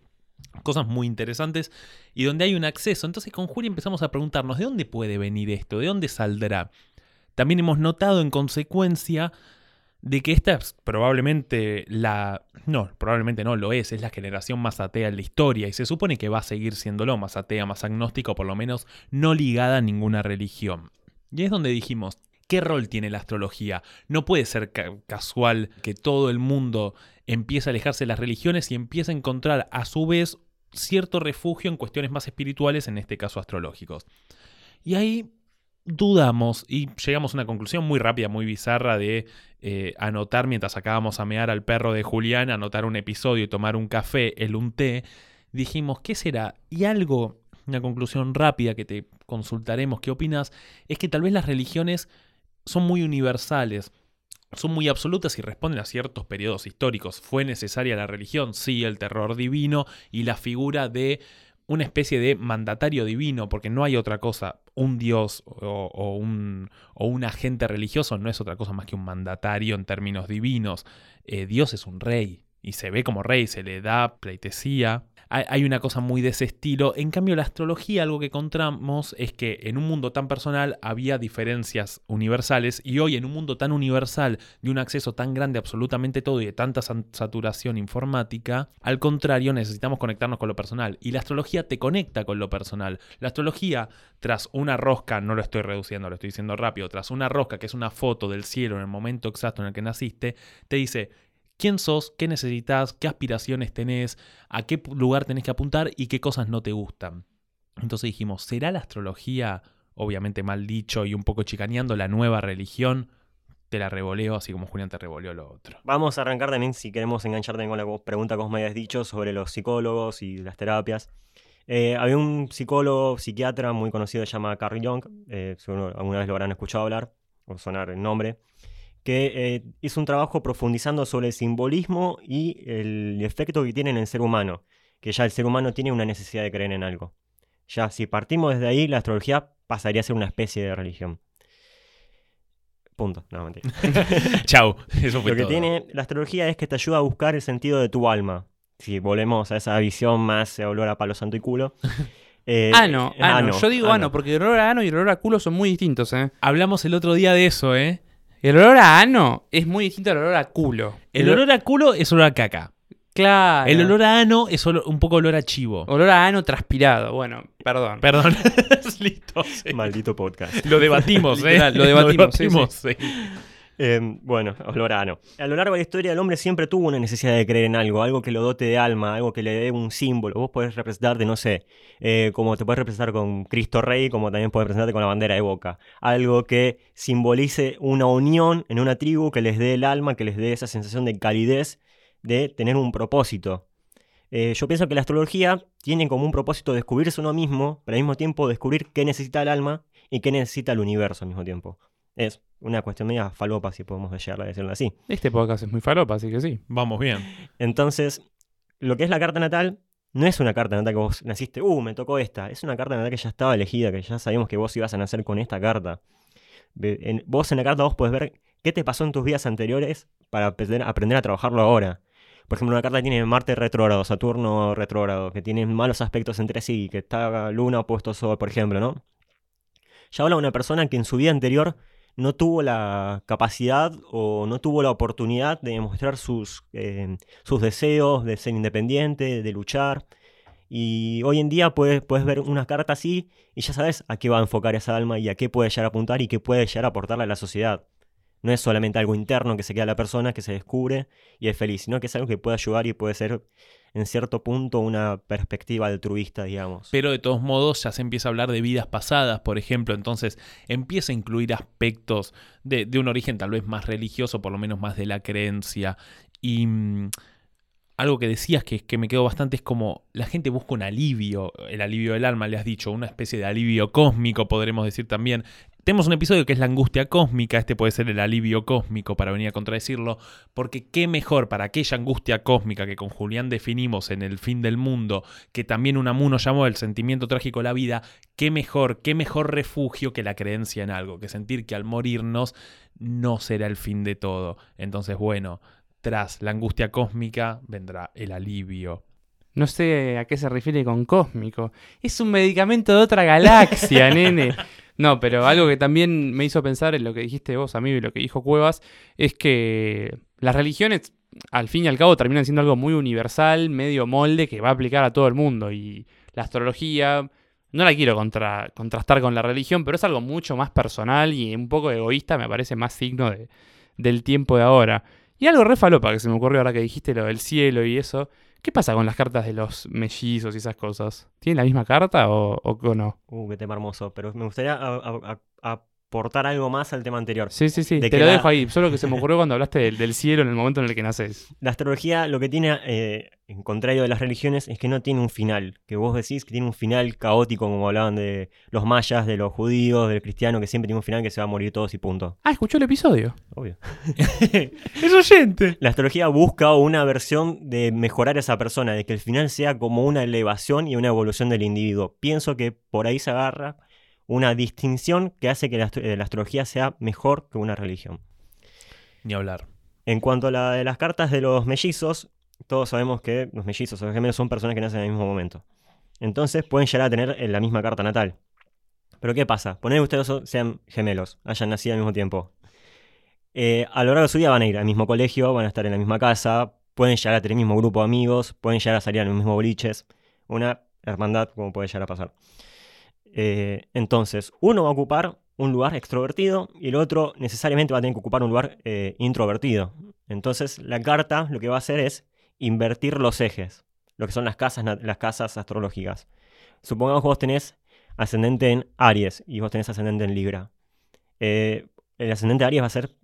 Cosas muy interesantes y donde hay un acceso. Entonces con Juli empezamos a preguntarnos de dónde puede venir esto, de dónde saldrá. También hemos notado en consecuencia de que esta es probablemente la... No, probablemente no lo es, es la generación más atea en la historia y se supone que va a seguir siéndolo, más atea, más agnóstica por lo menos no ligada a ninguna religión. Y es donde dijimos, ¿qué rol tiene la astrología? No puede ser ca- casual que todo el mundo empiece a alejarse de las religiones y empiece a encontrar a su vez cierto refugio en cuestiones más espirituales, en este caso astrológicos. Y ahí dudamos y llegamos a una conclusión muy rápida, muy bizarra de eh, anotar mientras sacábamos a mear al perro de Julián, anotar un episodio y tomar un café, el un té. Dijimos, ¿qué será? Y algo, una conclusión rápida que te consultaremos, ¿qué opinas? Es que tal vez las religiones son muy universales, son muy absolutas y responden a ciertos periodos históricos. ¿Fue necesaria la religión? Sí, el terror divino y la figura de una especie de mandatario divino, porque no hay otra cosa. Un dios o, un, o un agente religioso no es otra cosa más que un mandatario en términos divinos. Eh, Dios es un rey y se ve como rey, se le da pleitesía. Hay, una cosa muy de ese estilo. En cambio, la astrología, algo que encontramos es que en un mundo tan personal había diferencias universales y hoy en un mundo tan universal, de un acceso tan grande a absolutamente todo y de tanta saturación informática, al contrario, necesitamos conectarnos con lo personal. Y la astrología te conecta con lo personal. La astrología, tras una rosca, no lo estoy reduciendo, lo estoy diciendo rápido, tras una rosca que es una foto del cielo en el momento exacto en el que naciste, te dice, quién sos, qué necesitas, qué aspiraciones tenés, a qué lugar tenés que apuntar y qué cosas no te gustan. Entonces dijimos, ¿será la astrología, obviamente mal dicho y un poco chicaneando, la nueva religión? Te la revoleo así como Julián te revoleó lo otro. Vamos a arrancar también, si queremos engancharte con la pregunta que vos me habías dicho sobre los psicólogos y las terapias. Eh, había un psicólogo, psiquiatra muy conocido, se llama Carl Jung, eh, alguna vez lo habrán escuchado hablar, o sonar el nombre, que eh, hizo un trabajo profundizando sobre el simbolismo y el efecto que tiene en el ser humano, que ya el ser humano tiene una necesidad de creer en algo. Ya si partimos desde ahí, la astrología pasaría a ser una especie de religión. Punto. No, mentira. Chau, eso fue Lo que todo. tiene la astrología es que te ayuda a buscar el sentido de tu alma. Si volvemos a esa visión más olor a palo santo y culo. Eh, Ano, eh, ano. Yo digo ano, porque el olor a ano y el olor a culo son muy distintos, ¿eh? Hablamos el otro día de eso, ¿eh? El olor a ano es muy distinto al olor a culo. El olor a culo es olor a caca. Claro. El olor a ano es olor- un poco olor a chivo. Olor a ano transpirado. Bueno, perdón. Perdón. Listo. sí. Maldito podcast. Lo debatimos, ¿eh? Literal, lo debatimos, sí, sí. Eh, bueno, olor a lo largo de la historia el hombre siempre tuvo una necesidad de creer en algo, algo que lo dote de alma, algo que le dé un símbolo. Vos podés representarte, no sé, eh, como te puedes representar con Cristo Rey, como también puedes representarte con la bandera de Boca. Algo que simbolice una unión en una tribu, que les dé el alma, que les dé esa sensación de calidez, de tener un propósito. Eh, yo pienso que la astrología tiene como un propósito descubrirse uno mismo, pero al mismo tiempo descubrir qué necesita el alma y qué necesita el universo al mismo tiempo. Es una cuestión media falopa, si podemos llegar a decirlo así. Este podcast es muy falopa, así que sí. Vamos bien. Entonces, lo que es la carta natal no es una carta natal que vos naciste, uh, me tocó esta. Es una carta natal que ya estaba elegida, que ya sabíamos que vos ibas a nacer con esta carta. En- vos en la carta vos podés ver qué te pasó en tus vidas anteriores para aprender, aprender a trabajarlo ahora. Por ejemplo, una carta tiene Marte retrógrado, Saturno retrógrado, que tiene malos aspectos entre sí, que está Luna opuesto a Sol, por ejemplo, ¿no? Ya habla de una persona que en su vida anterior no tuvo la capacidad o no tuvo la oportunidad de demostrar sus, eh, sus deseos de ser independiente, de luchar. Y hoy en día puedes, puedes ver una carta así y ya sabes a qué va a enfocar esa alma y a qué puede llegar a apuntar y qué puede llegar a aportarle a la sociedad. No es solamente algo interno que se queda a la persona, que se descubre y es feliz, sino que es algo que puede ayudar y puede ser en cierto punto una perspectiva altruista, digamos. Pero de todos modos ya se empieza a hablar de vidas pasadas, por ejemplo, entonces empieza a incluir aspectos de, un origen tal vez más religioso, por lo menos más de la creencia. Y mm, algo que decías que, que me quedó bastante es como la gente busca un alivio, el alivio del alma, le has dicho, una especie de alivio cósmico, podremos decir también. Tenemos un episodio que es la angustia cósmica, este puede ser el alivio cósmico para venir a contradecirlo, porque qué mejor para aquella angustia cósmica que con Julián definimos en el fin del mundo, que también Unamuno llamó el sentimiento trágico de la vida, qué mejor, qué mejor refugio que la creencia en algo, que sentir que al morirnos no será el fin de todo. Entonces, bueno, tras la angustia cósmica vendrá el alivio. No sé a qué se refiere con cósmico. Es un medicamento de otra galaxia, nene. No, pero algo que también me hizo pensar en lo que dijiste vos, amigo, y lo que dijo Cuevas, es que las religiones, al fin y al cabo, terminan siendo algo muy universal, medio molde, que va a aplicar a todo el mundo. Y la astrología, no la quiero contra- contrastar con la religión, pero es algo mucho más personal y un poco egoísta, me parece más signo de- del tiempo de ahora. Y algo re falopa que se me ocurrió ahora que dijiste lo del cielo y eso. ¿Qué pasa con las cartas de los mellizos y esas cosas? ¿Tienen la misma carta o, no? Uh, qué tema hermoso. Pero me gustaría aportar algo más al tema anterior. Sí, sí, sí. De Te lo la- dejo ahí. Solo que se me ocurrió cuando hablaste del, del cielo en el momento en el que naces. La astrología lo que tiene, eh, en contrario de las religiones, es que no tiene un final. Que vos decís que tiene un final caótico, como hablaban de los mayas, de los judíos, del cristiano, que siempre tiene un final que se va a morir todos y punto. Ah, escuchó el episodio. Obvio. ¡Es oyente! La astrología busca una versión de mejorar a esa persona, de que el final sea como una elevación y una evolución del individuo. Pienso que por ahí se agarra una distinción que hace que la, astro- eh, la astrología sea mejor que una religión. Ni hablar. En cuanto a la de las cartas de los mellizos, todos sabemos que los mellizos o los gemelos son personas que nacen en el mismo momento. Entonces pueden llegar a tener eh, la misma carta natal. Pero ¿qué pasa? Poner que ustedes sean gemelos, hayan nacido al mismo tiempo. Eh, a lo largo de su vida van a ir al mismo colegio, van a estar en la misma casa, pueden llegar a tener el mismo grupo de amigos, pueden llegar a salir a los mismos boliches. Una hermandad como puede llegar a pasar. Eh, entonces, uno va a ocupar un lugar extrovertido y el otro necesariamente va a tener que ocupar un lugar eh, introvertido. Entonces, la carta lo que va a hacer es invertir los ejes, lo que son las casas, las casas astrológicas. Supongamos que vos tenés ascendente en Aries y vos tenés ascendente en Libra. Eh, el ascendente de Aries va a ser,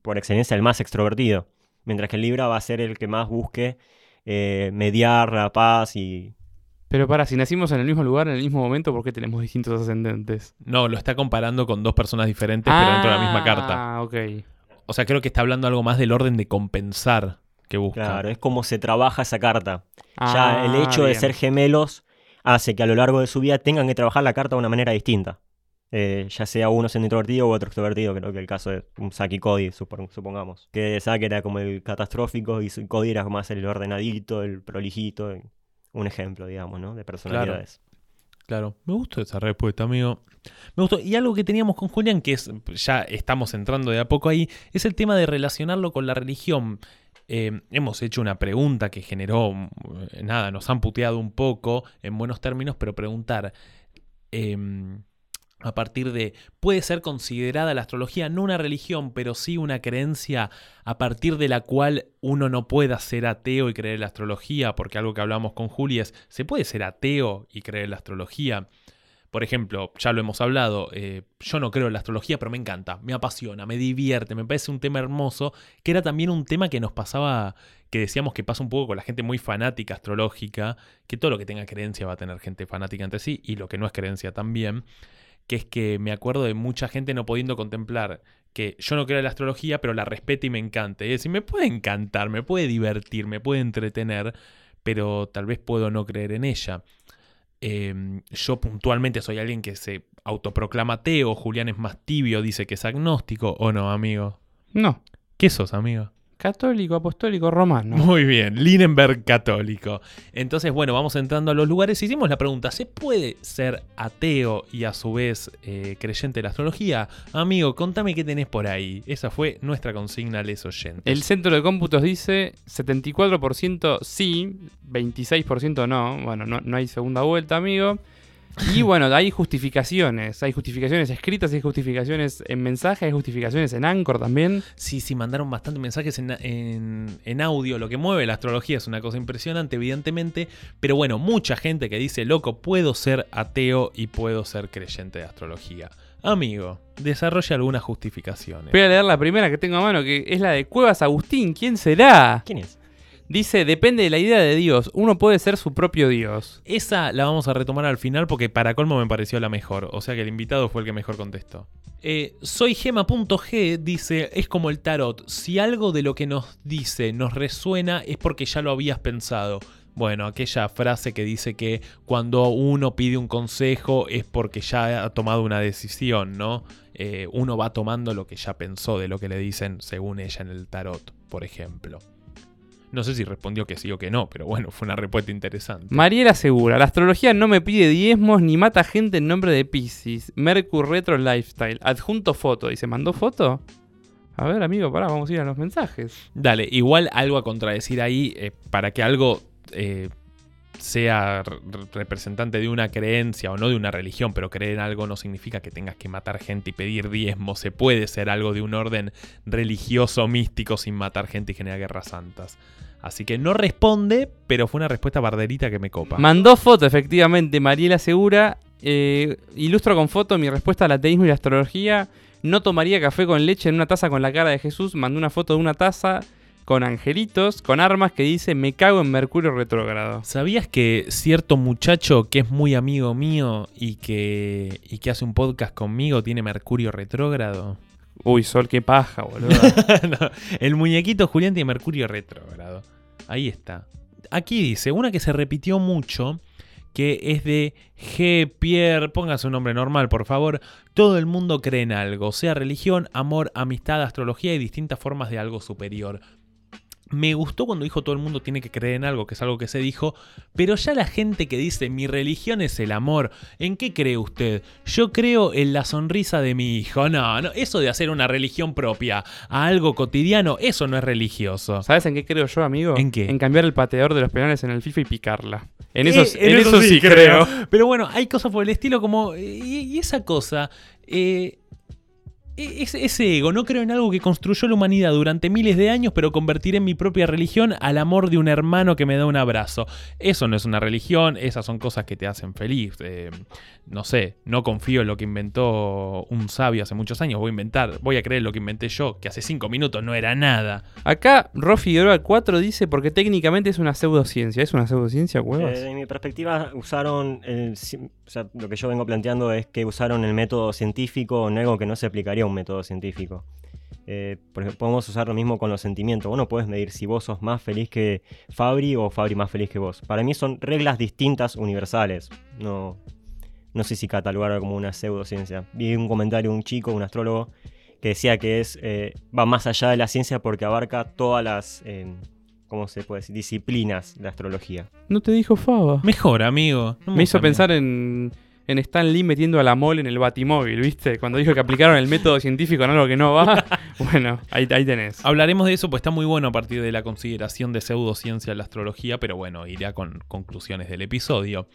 por excelencia, el más extrovertido, mientras que el Libra va a ser el que más busque mediar la paz y Pero para, si nacimos en el mismo lugar, en el mismo momento, ¿por qué tenemos distintos ascendentes? No, lo está comparando con dos personas diferentes, pero dentro de la misma carta. Ah, ok. O sea, creo que está hablando algo más del orden de compensar que busca. Claro, es como se trabaja esa carta. ya el Ah, hecho de ser gemelos hace que a lo largo de su vida tengan que trabajar la carta de una manera distinta. Eh, ya sea uno siendo introvertido u otro extrovertido, creo que el caso de un Saki y Cody, supon- supongamos. Que Saki era como el catastrófico y Cody era más el ordenadito, el prolijito. Un ejemplo, digamos, ¿no? De personalidades. Claro, me gustó esa respuesta, amigo. Me gustó. Y algo que teníamos con Julián, que es, ya estamos entrando de a poco ahí, es el tema de relacionarlo con la religión. Eh, hemos hecho una pregunta que generó, mm, nada, nos han puteado un poco en buenos términos, pero preguntar em, a partir de, ¿puede ser considerada la astrología no una religión, pero sí una creencia a partir de la cual uno no pueda ser ateo y creer en la astrología? Porque algo que hablamos con Juli es, ¿se puede ser ateo y creer en la astrología? Por ejemplo, ya lo hemos hablado, eh, yo no creo en la astrología, pero me encanta, me apasiona, me divierte, me parece un tema hermoso, que era también un tema que nos pasaba, que decíamos que pasa un poco con la gente muy fanática astrológica, que todo lo que tenga creencia va a tener gente fanática entre sí, y lo que no es creencia también, que es que me acuerdo de mucha gente no pudiendo contemplar que yo no creo en la astrología, pero la respeto y me encanta. Y decir, me puede encantar, me puede divertir, me puede entretener, pero tal vez puedo no creer en ella. Eh, yo puntualmente soy alguien que se autoproclama ateo, Julián es más tibio, dice que es agnóstico, ¿o no, amigo? No. ¿Qué sos, amigo? Católico, apostólico, romano. Muy bien, Linenberg católico. Entonces, bueno, vamos entrando a los lugares. Hicimos la pregunta, ¿se puede ser ateo y a su vez eh, creyente de la astrología? Amigo, contame qué tenés por ahí. Esa fue nuestra consigna les oyentes. El centro de cómputos dice 74% sí, 26% no. Bueno, no, no hay segunda vuelta, amigo. Y bueno, hay justificaciones. Hay justificaciones escritas, hay justificaciones en mensaje, hay justificaciones en Anchor también. Sí, sí, mandaron bastantes mensajes en, en- en audio. Lo que mueve la astrología es una cosa impresionante, evidentemente. Pero bueno, mucha gente que dice, loco, puedo ser ateo y puedo ser creyente de astrología. Amigo, desarrolla algunas justificaciones. Voy a leer la primera que tengo a mano, que es la de Cuevas Agustín. ¿Quién será? ¿Quién es? Dice, depende de la idea de Dios. Uno puede ser su propio Dios. Esa la vamos a retomar al final porque para colmo me pareció la mejor. O sea que el invitado fue el que mejor contestó. Eh, soy Gema.g dice, es como el tarot. Si algo de lo que nos dice nos resuena es porque ya lo habías pensado. Bueno, aquella frase que dice que cuando uno pide un consejo es porque ya ha tomado una decisión, ¿no? Eh, uno va tomando lo que ya pensó de lo que le dicen según ella en el tarot, por ejemplo. No sé si respondió que sí o que no, pero bueno, fue una respuesta interesante. Mariela asegura, la astrología no me pide diezmos ni mata gente en nombre de Pisces. Mercury Retro Lifestyle. Adjunto foto. ¿Y se mandó foto? A ver, amigo, pará, vamos a ir a los mensajes. Dale, igual algo a contradecir ahí, eh, para que algo eh, sea re- representante de una creencia o no de una religión, pero creer en algo no significa que tengas que matar gente y pedir diezmo. Se puede ser algo de un orden religioso, místico, sin matar gente y generar guerras santas. Así que no responde, pero fue una respuesta barderita que me copa. Mandó foto, efectivamente, Mariela Segura. Eh, ilustro con foto mi respuesta al ateísmo y la astrología. No tomaría café con leche en una taza con la cara de Jesús. Mandó una foto de una taza con angelitos, con armas que dice me cago en Mercurio retrógrado. ¿Sabías que cierto muchacho que es muy amigo mío y que, y que hace un podcast conmigo tiene Mercurio retrógrado? Uy, Sol, qué paja, boludo. No, el muñequito Julián tiene Mercurio retrógrado. Ahí está. Aquí dice, una que se repitió mucho, que es de G. Pierre, póngase un nombre normal, por favor. Todo el mundo cree en algo, sea religión, amor, amistad, astrología y distintas formas de algo superior. Me gustó cuando dijo todo el mundo tiene que creer en algo, que es algo que se dijo, pero ya la gente que dice mi religión es el amor, ¿en qué cree usted? Yo creo en la sonrisa de mi hijo. No, no, eso de hacer una religión propia a algo cotidiano, eso no es religioso. ¿Sabes en qué creo yo, amigo? ¿En qué? En cambiar el pateador de los penales en el FIFA y picarla. En eso, Eh, en eso sí creo. Pero bueno, hay cosas por el estilo como... Y, y esa cosa... eh, ese, ese ego, no creo en algo que construyó la humanidad durante miles de años, pero convertiré mi propia religión al amor de un hermano que me da un abrazo. Eso no es una religión, esas son cosas que te hacen feliz. Eh, no sé, no confío en lo que inventó un sabio hace muchos años, voy a inventar, voy a creer lo que inventé yo, que hace cinco minutos no era nada. Acá Ro Figueroa 4 dice porque técnicamente es una pseudociencia. ¿Es una pseudociencia, huevas? Eh, en mi perspectiva, usaron. el o sea, lo que yo vengo planteando es que usaron el método científico en algo que no se aplicaría un método científico. Eh, por ejemplo, podemos usar lo mismo con los sentimientos. Vos no puedes medir si vos sos más feliz que Fabri o Fabri más feliz que vos. Para mí son reglas distintas universales. No, no sé si catalogarlo como una pseudociencia. Vi un comentario de un chico, un astrólogo, que decía que es eh, va más allá de la ciencia porque abarca todas las. eh, ¿Cómo se puede decir? Disciplinas de la astrología. No te dijo Faba. Mejor, amigo. No Me hizo pensar en, en Stan Lee metiendo a la mole en el batimóvil, ¿viste? Cuando dijo que aplicaron el método científico en algo que no va. bueno, ahí, ahí tenés. Hablaremos de eso, pues está muy bueno a partir de la consideración de pseudociencia en la astrología, pero bueno, iré con conclusiones del episodio.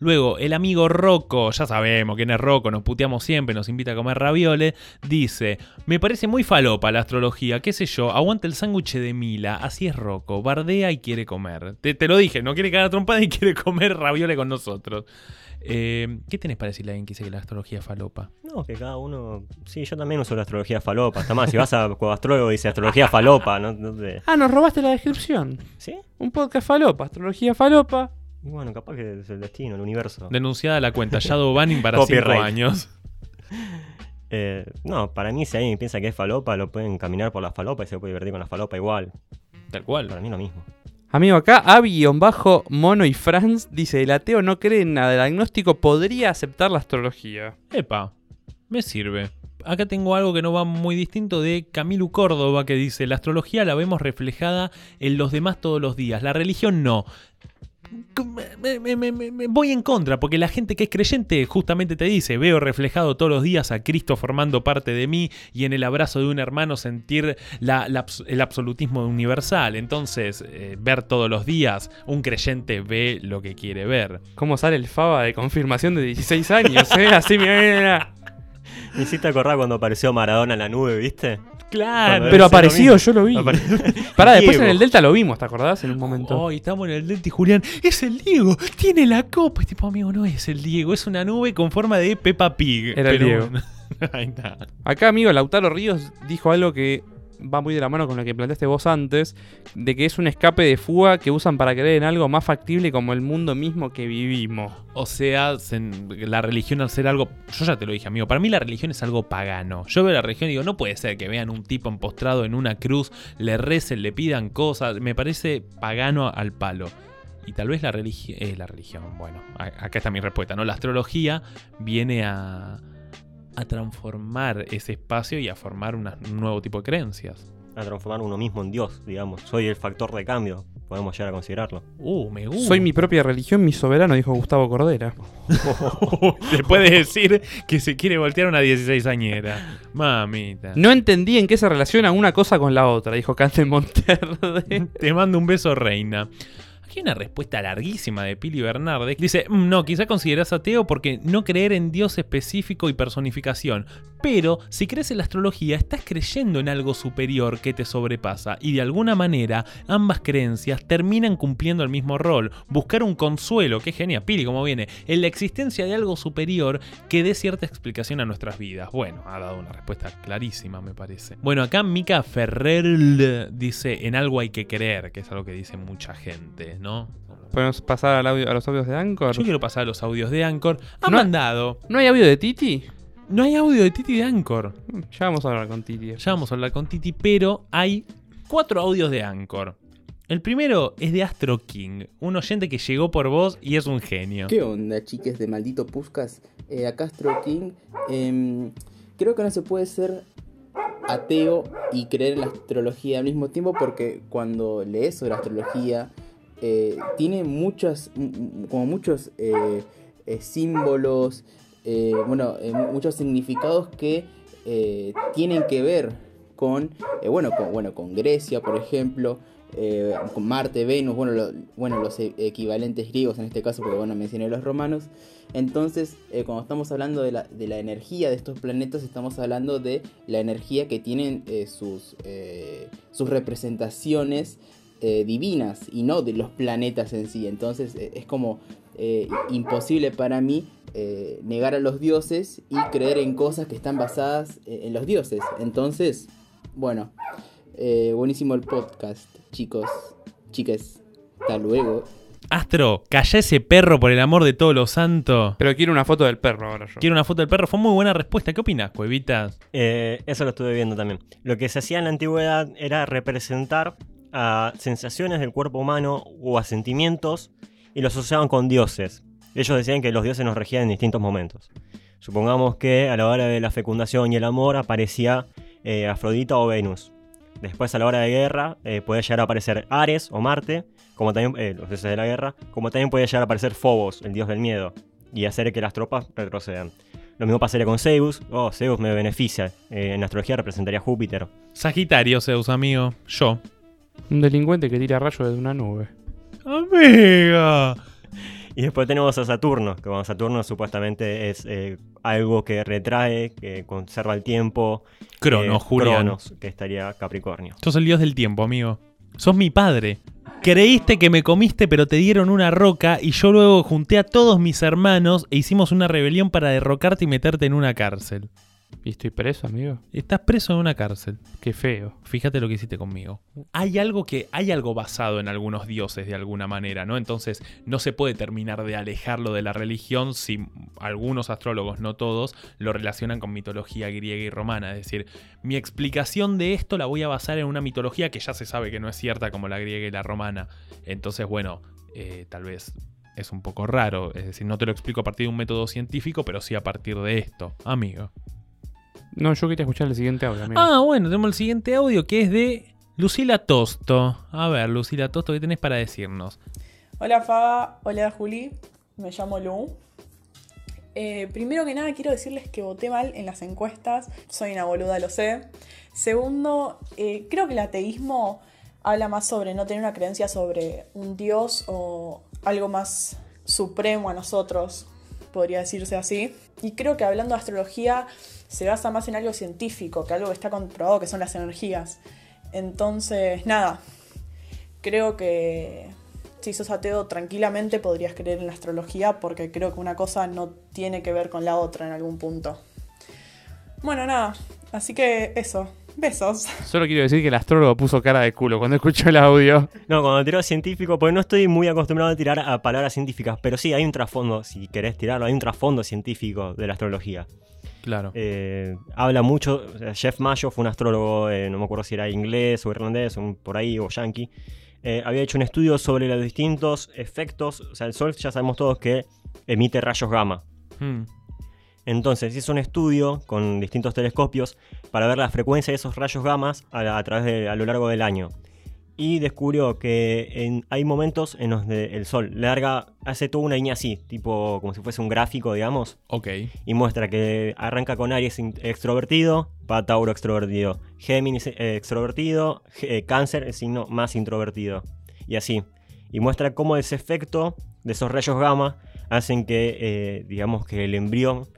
Luego, el amigo Rocco, ya sabemos quién es Rocco, nos puteamos siempre, nos invita a comer ravioles, dice, me parece muy falopa la astrología, qué sé yo, aguanta el sándwich de Mila, así es Rocco, bardea y quiere comer. Te, te lo dije, no quiere cagar trompada y quiere comer ravioles con nosotros. Eh, ¿Qué tenés para decirle a alguien que dice que la astrología es falopa? No, que cada uno. Sí, yo también uso la astrología falopa. Está más, si vas a Cuadastrólogo dice astrología falopa, ¿no? no sé. Ah, nos robaste la descripción. ¿Sí? Un podcast falopa, astrología falopa. Y bueno, capaz que es el destino, el universo. Denunciada la cuenta, Shadow Banning para 5 Copyright. años. Eh, no, para mí, si alguien piensa que es falopa, lo pueden caminar por la falopa y se puede divertir con la falopa igual. Tal cual. Para mí lo mismo. Amigo, acá Avi-Bajo Mono y Franz dice: El ateo no cree en nada. El agnóstico podría aceptar la astrología. Epa, me sirve. Acá tengo algo que no va muy distinto de Camilo Córdoba que dice, la astrología la vemos reflejada en los demás todos los días, la religión no. Me- me- me- me- me voy en contra, porque la gente que es creyente justamente te dice, veo reflejado todos los días a Cristo formando parte de mí y en el abrazo de un hermano sentir la- la abs- el absolutismo universal. Entonces, eh, ver todos los días, un creyente ve lo que quiere ver. ¿Cómo sale el Faba de confirmación de 16 años? ¿eh? Así, mira, mira, mira. Me hiciste acordar cuando apareció Maradona en la nube, ¿viste? Claro. Pero mismo. yo lo vi. Apare- Pará, después Diego. en el Delta lo vimos, ¿te acordás? En un momento. Hoy estamos en el Delta y Julián, es el Diego, tiene la copa. Y tipo, amigo, no es el Diego, es una nube con forma de Peppa Pig. Era el Diego. Ahí está. Acá, amigo, Lautaro Ríos dijo algo que va muy de la mano con lo que planteaste vos antes, de que es un escape de fuga que usan para creer en algo más factible como el mundo mismo que vivimos. O sea, se- la religión al ser algo. Yo ya te lo dije, amigo. Para mí la religión es algo pagano. Yo veo la religión y digo, no puede ser que vean un tipo empostrado en una cruz, le recen, le pidan cosas. Me parece pagano al palo. Y tal vez la religión. Eh, la religión, bueno, acá está mi respuesta, ¿no? La astrología viene a. a transformar ese espacio y a formar una- un nuevo tipo de creencias. A transformar uno mismo en Dios, digamos. Soy el factor de cambio. Podemos llegar a considerarlo. Uh, me gusta. Soy mi propia religión, mi soberano, dijo Gustavo Cordera. Después de decir que se quiere voltear una 16añera. Mamita. No entendí en qué se relaciona una cosa con la otra, dijo Cante Monterde. Te mando un beso, reina. Aquí hay una respuesta larguísima de Pili Bernardes. Dice, "Mm, no, quizá considerás ateo porque no creer en Dios específico y personificación. Pero si crees en la astrología, estás creyendo en algo superior que te sobrepasa. Y de alguna manera, ambas creencias terminan cumpliendo el mismo rol. Buscar un consuelo, que genial, Pili, cómo viene, en la existencia de algo superior que dé cierta explicación a nuestras vidas. Bueno, ha dado una respuesta clarísima, me parece. Bueno, acá Mika Ferrer dice, en algo hay que creer, que es algo que dice mucha gente, ¿no? ¿Podemos pasar al audio- a los audios de Anchor? Yo quiero pasar a los audios de Anchor. Han No- mandado. ¿No hay audio de Titi? No hay audio de Titi de Anchor. Mm, Ya vamos a hablar con Titi. Ya vamos a hablar con Titi, pero hay cuatro audios de Anchor. El primero es de Astro King, un oyente que llegó por vos y es un genio. ¿Qué onda, chiques de maldito Puscas? Eh, acá Astro King. Em, creo que no se puede ser ateo y creer en la astrología al mismo tiempo porque cuando lees sobre astrología eh, tiene muchas, como muchos eh, eh, símbolos, bueno, mu- muchos significados que tienen que ver con, bueno, con, bueno, con Grecia, por ejemplo, con Marte, Venus, bueno, bueno, los e- equivalentes griegos en este caso, porque bueno, mencioné los romanos. Entonces, cuando estamos hablando de la, de la energía de estos planetas, estamos hablando de la energía que tienen sus, sus representaciones eh, divinas y no de los planetas en sí. Entonces, eh, es como eh, imposible para mí eh, negar a los dioses y creer en cosas que están basadas eh, en los dioses. Entonces, bueno, eh, buenísimo el podcast, chicos, chicas. Hasta luego. Astro, calla ese perro por el amor de todos los santos. Pero quiero una foto del perro ahora yo. Quiero una foto del perro. Fue muy buena respuesta. ¿Qué opinas, Cuevita? Eh, eso lo estuve viendo también. Lo que se hacía en la antigüedad era representar a sensaciones del cuerpo humano o a sentimientos y los asociaban con dioses. Ellos decían que los dioses nos regían en distintos momentos. Supongamos que a la hora de la fecundación y el amor aparecía eh, Afrodita o Venus. Después a la hora de guerra eh, puede llegar a aparecer Ares o Marte, como también eh, los dioses de la guerra, como también puede llegar a aparecer Phobos, el dios del miedo, y hacer que las tropas retrocedan. Lo mismo pasaría con Zeus. Oh, Zeus me beneficia. Eh, en astrología representaría Júpiter. Sagitario, Zeus, amigo. Yo. Un delincuente que tira rayos desde una nube. Amiga. Y después tenemos a Saturno, que bueno, Saturno supuestamente es eh, algo que retrae, que conserva el tiempo. Cronos, eh, Julián. Cronos, que estaría Capricornio. Sos el dios del tiempo, amigo. Sos mi padre. Creíste que me comiste, pero te dieron una roca y yo luego junté a todos mis hermanos e hicimos una rebelión para derrocarte y meterte en una cárcel. Y estoy preso, amigo. Estás preso en una cárcel. Qué feo. Fíjate lo que hiciste conmigo. Hay algo que hay algo basado en algunos dioses de alguna manera, ¿no? Entonces no se puede terminar de alejarlo de la religión si algunos astrólogos, no todos, lo relacionan con mitología griega y romana. Es decir, mi explicación de esto la voy a basar en una mitología que ya se sabe que no es cierta como la griega y la romana. Entonces, bueno, eh, tal vez es un poco raro. Es decir, no te lo explico a partir de un método científico, pero sí a partir de esto, amigo. No, yo quería escuchar el siguiente audio, amigo. Ah, bueno, tenemos el siguiente audio que es de Lucila Tosto. A ver, Lucila Tosto, ¿qué tenés para decirnos? Hola Faba, hola Juli, me llamo Lu. Eh, primero que nada quiero decirles que voté mal en las encuestas, soy una boluda, lo sé. Segundo, eh, creo que el ateísmo habla más sobre no tener una creencia sobre un dios o algo más supremo a nosotros, podría decirse así. Y creo que hablando de astrología se basa más en algo científico, que algo que está comprobado, que son las energías. Entonces, nada, creo que si sos ateo tranquilamente podrías creer en la astrología porque creo que una cosa no tiene que ver con la otra en algún punto. Bueno, nada, así que eso, besos. Solo quiero decir que el astrólogo puso cara de culo cuando escuchó el audio. No, cuando tiro científico, pues no estoy muy acostumbrado a tirar a palabras científicas, pero sí hay un trasfondo, si querés tirarlo, hay un trasfondo científico de la astrología. Claro. Eh, habla mucho, Jeff Mayo fue un astrólogo, eh, no me acuerdo si era inglés o irlandés, un- por ahí, o yankee. Eh, había hecho un estudio sobre los distintos efectos, o sea, el Sol ya sabemos todos que emite rayos gamma. Hmm. Entonces hizo un estudio con distintos telescopios para ver la frecuencia de esos rayos gamas a, a través de, a lo largo del año. Y descubrió que en- hay momentos en los que el Sol larga, hace toda una línea así, tipo como si fuese un gráfico, digamos, Ok. y muestra que arranca con Aries extrovertido, va Tauro extrovertido, Géminis eh, extrovertido, G- eh, Cáncer el signo más introvertido, y así. Y muestra cómo ese efecto de esos rayos gamma hacen que, eh, digamos, que el embrión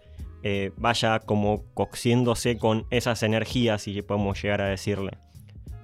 eh, vaya como cociéndose con esas energías, si podemos llegar a decirle.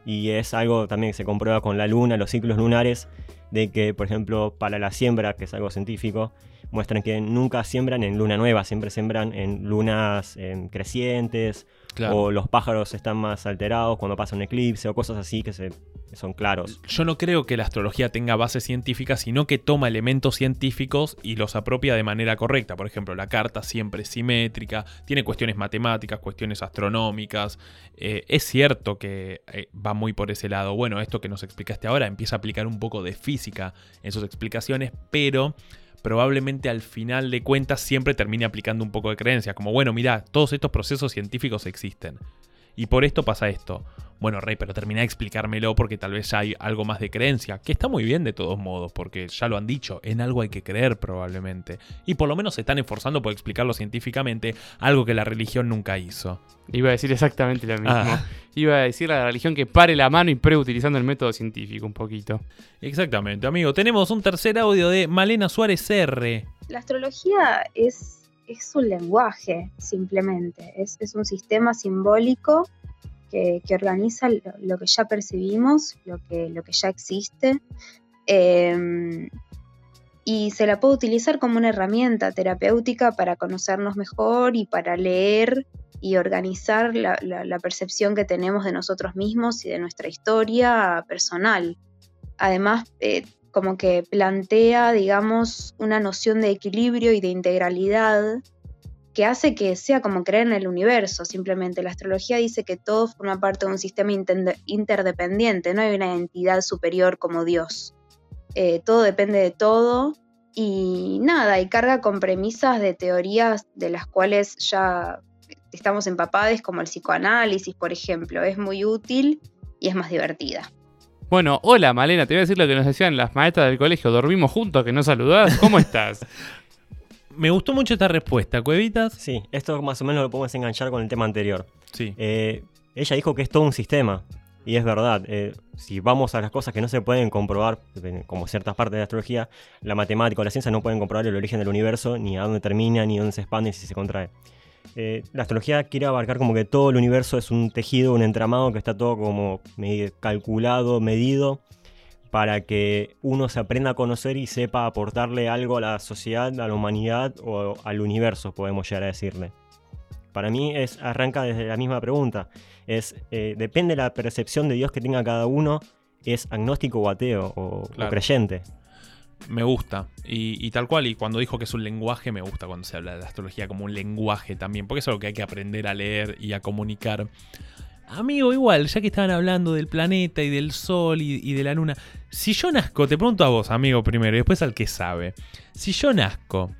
Y es algo también que se comprueba con la luna, los ciclos lunares, de que, por ejemplo, para la siembra, que es algo científico, muestran que nunca siembran en luna nueva, siempre siembran en lunas em, crecientes, Claro. o los pájaros están más alterados cuando pasa un eclipse, o cosas así que, se, que son claros. Yo no creo que la astrología tenga base científica, sino que toma elementos científicos y los apropia de manera correcta. Por ejemplo, la carta siempre es simétrica, tiene cuestiones matemáticas, cuestiones astronómicas. Eh, es cierto que eh, va muy por ese lado. Bueno, esto que nos explicaste ahora empieza a aplicar un poco de física en sus explicaciones, pero probablemente al final de cuentas siempre termine aplicando un poco de creencia. Como, bueno, mira, todos estos procesos científicos existen. Y por esto pasa esto. Bueno, Rey, pero termina de explicármelo porque tal vez ya hay algo más de creencia, que está muy bien de todos modos, porque ya lo han dicho, en algo hay que creer probablemente. Y por lo menos se están esforzando por explicarlo científicamente, algo que la religión nunca hizo. Iba a decir exactamente lo mismo. Ah. Iba a decir a la religión que pare la mano y pruebe utilizando el método científico un poquito. Exactamente, amigo. Tenemos un tercer audio de Malena Suárez R. La astrología es, es un lenguaje, simplemente. Es, es un sistema simbólico que, organiza lo, que ya percibimos, lo que, lo que ya existe. eh, y se la puede utilizar como una herramienta terapéutica para conocernos mejor y para leer y organizar la percepción que tenemos de nosotros mismos y de nuestra historia personal. Además, eh, como que plantea, digamos, una noción de equilibrio y de integralidad que hace que sea como creer en el universo. Simplemente la astrología dice que todo forma parte de un sistema interdependiente, no hay una entidad superior como Dios. Eh, todo depende de todo y nada, y carga con premisas de teorías de las cuales ya estamos empapados, como el psicoanálisis, por ejemplo. Es muy útil y es más divertida. Bueno, hola Malena, te voy a decir lo que nos decían las maestras del colegio. Dormimos juntos, que no saludás. ¿Cómo estás? Me gustó mucho esta respuesta, Cuevitas. Sí, esto más o menos lo podemos enganchar con el tema anterior. Sí. Eh, ella dijo que es todo un sistema. Y es verdad, eh, si vamos a las cosas que no se pueden comprobar, eh, como ciertas partes de la astrología, la matemática o la ciencia no pueden comprobar el origen del universo, ni a dónde termina, ni dónde se expande, ni si se contrae. Eh, la astrología quiere abarcar como que todo el universo es un tejido, un entramado que está todo como calculado, medido, para que uno se aprenda a conocer y sepa aportarle algo a la sociedad, a la humanidad o al universo, podemos llegar a decirle. Para mí es, arranca desde la misma pregunta. Es, eh, depende de la percepción de Dios que tenga cada uno, es agnóstico o ateo o, creyente. Me gusta. Y, y tal cual, y cuando dijo que es un lenguaje, me gusta cuando se habla de la astrología como un lenguaje también, porque es algo que hay que aprender a leer y a comunicar. Amigo, igual, ya que estaban hablando del planeta y del sol y, y de la luna, si yo nazco, te pregunto a vos, amigo, primero, y después al que sabe, si yo nazco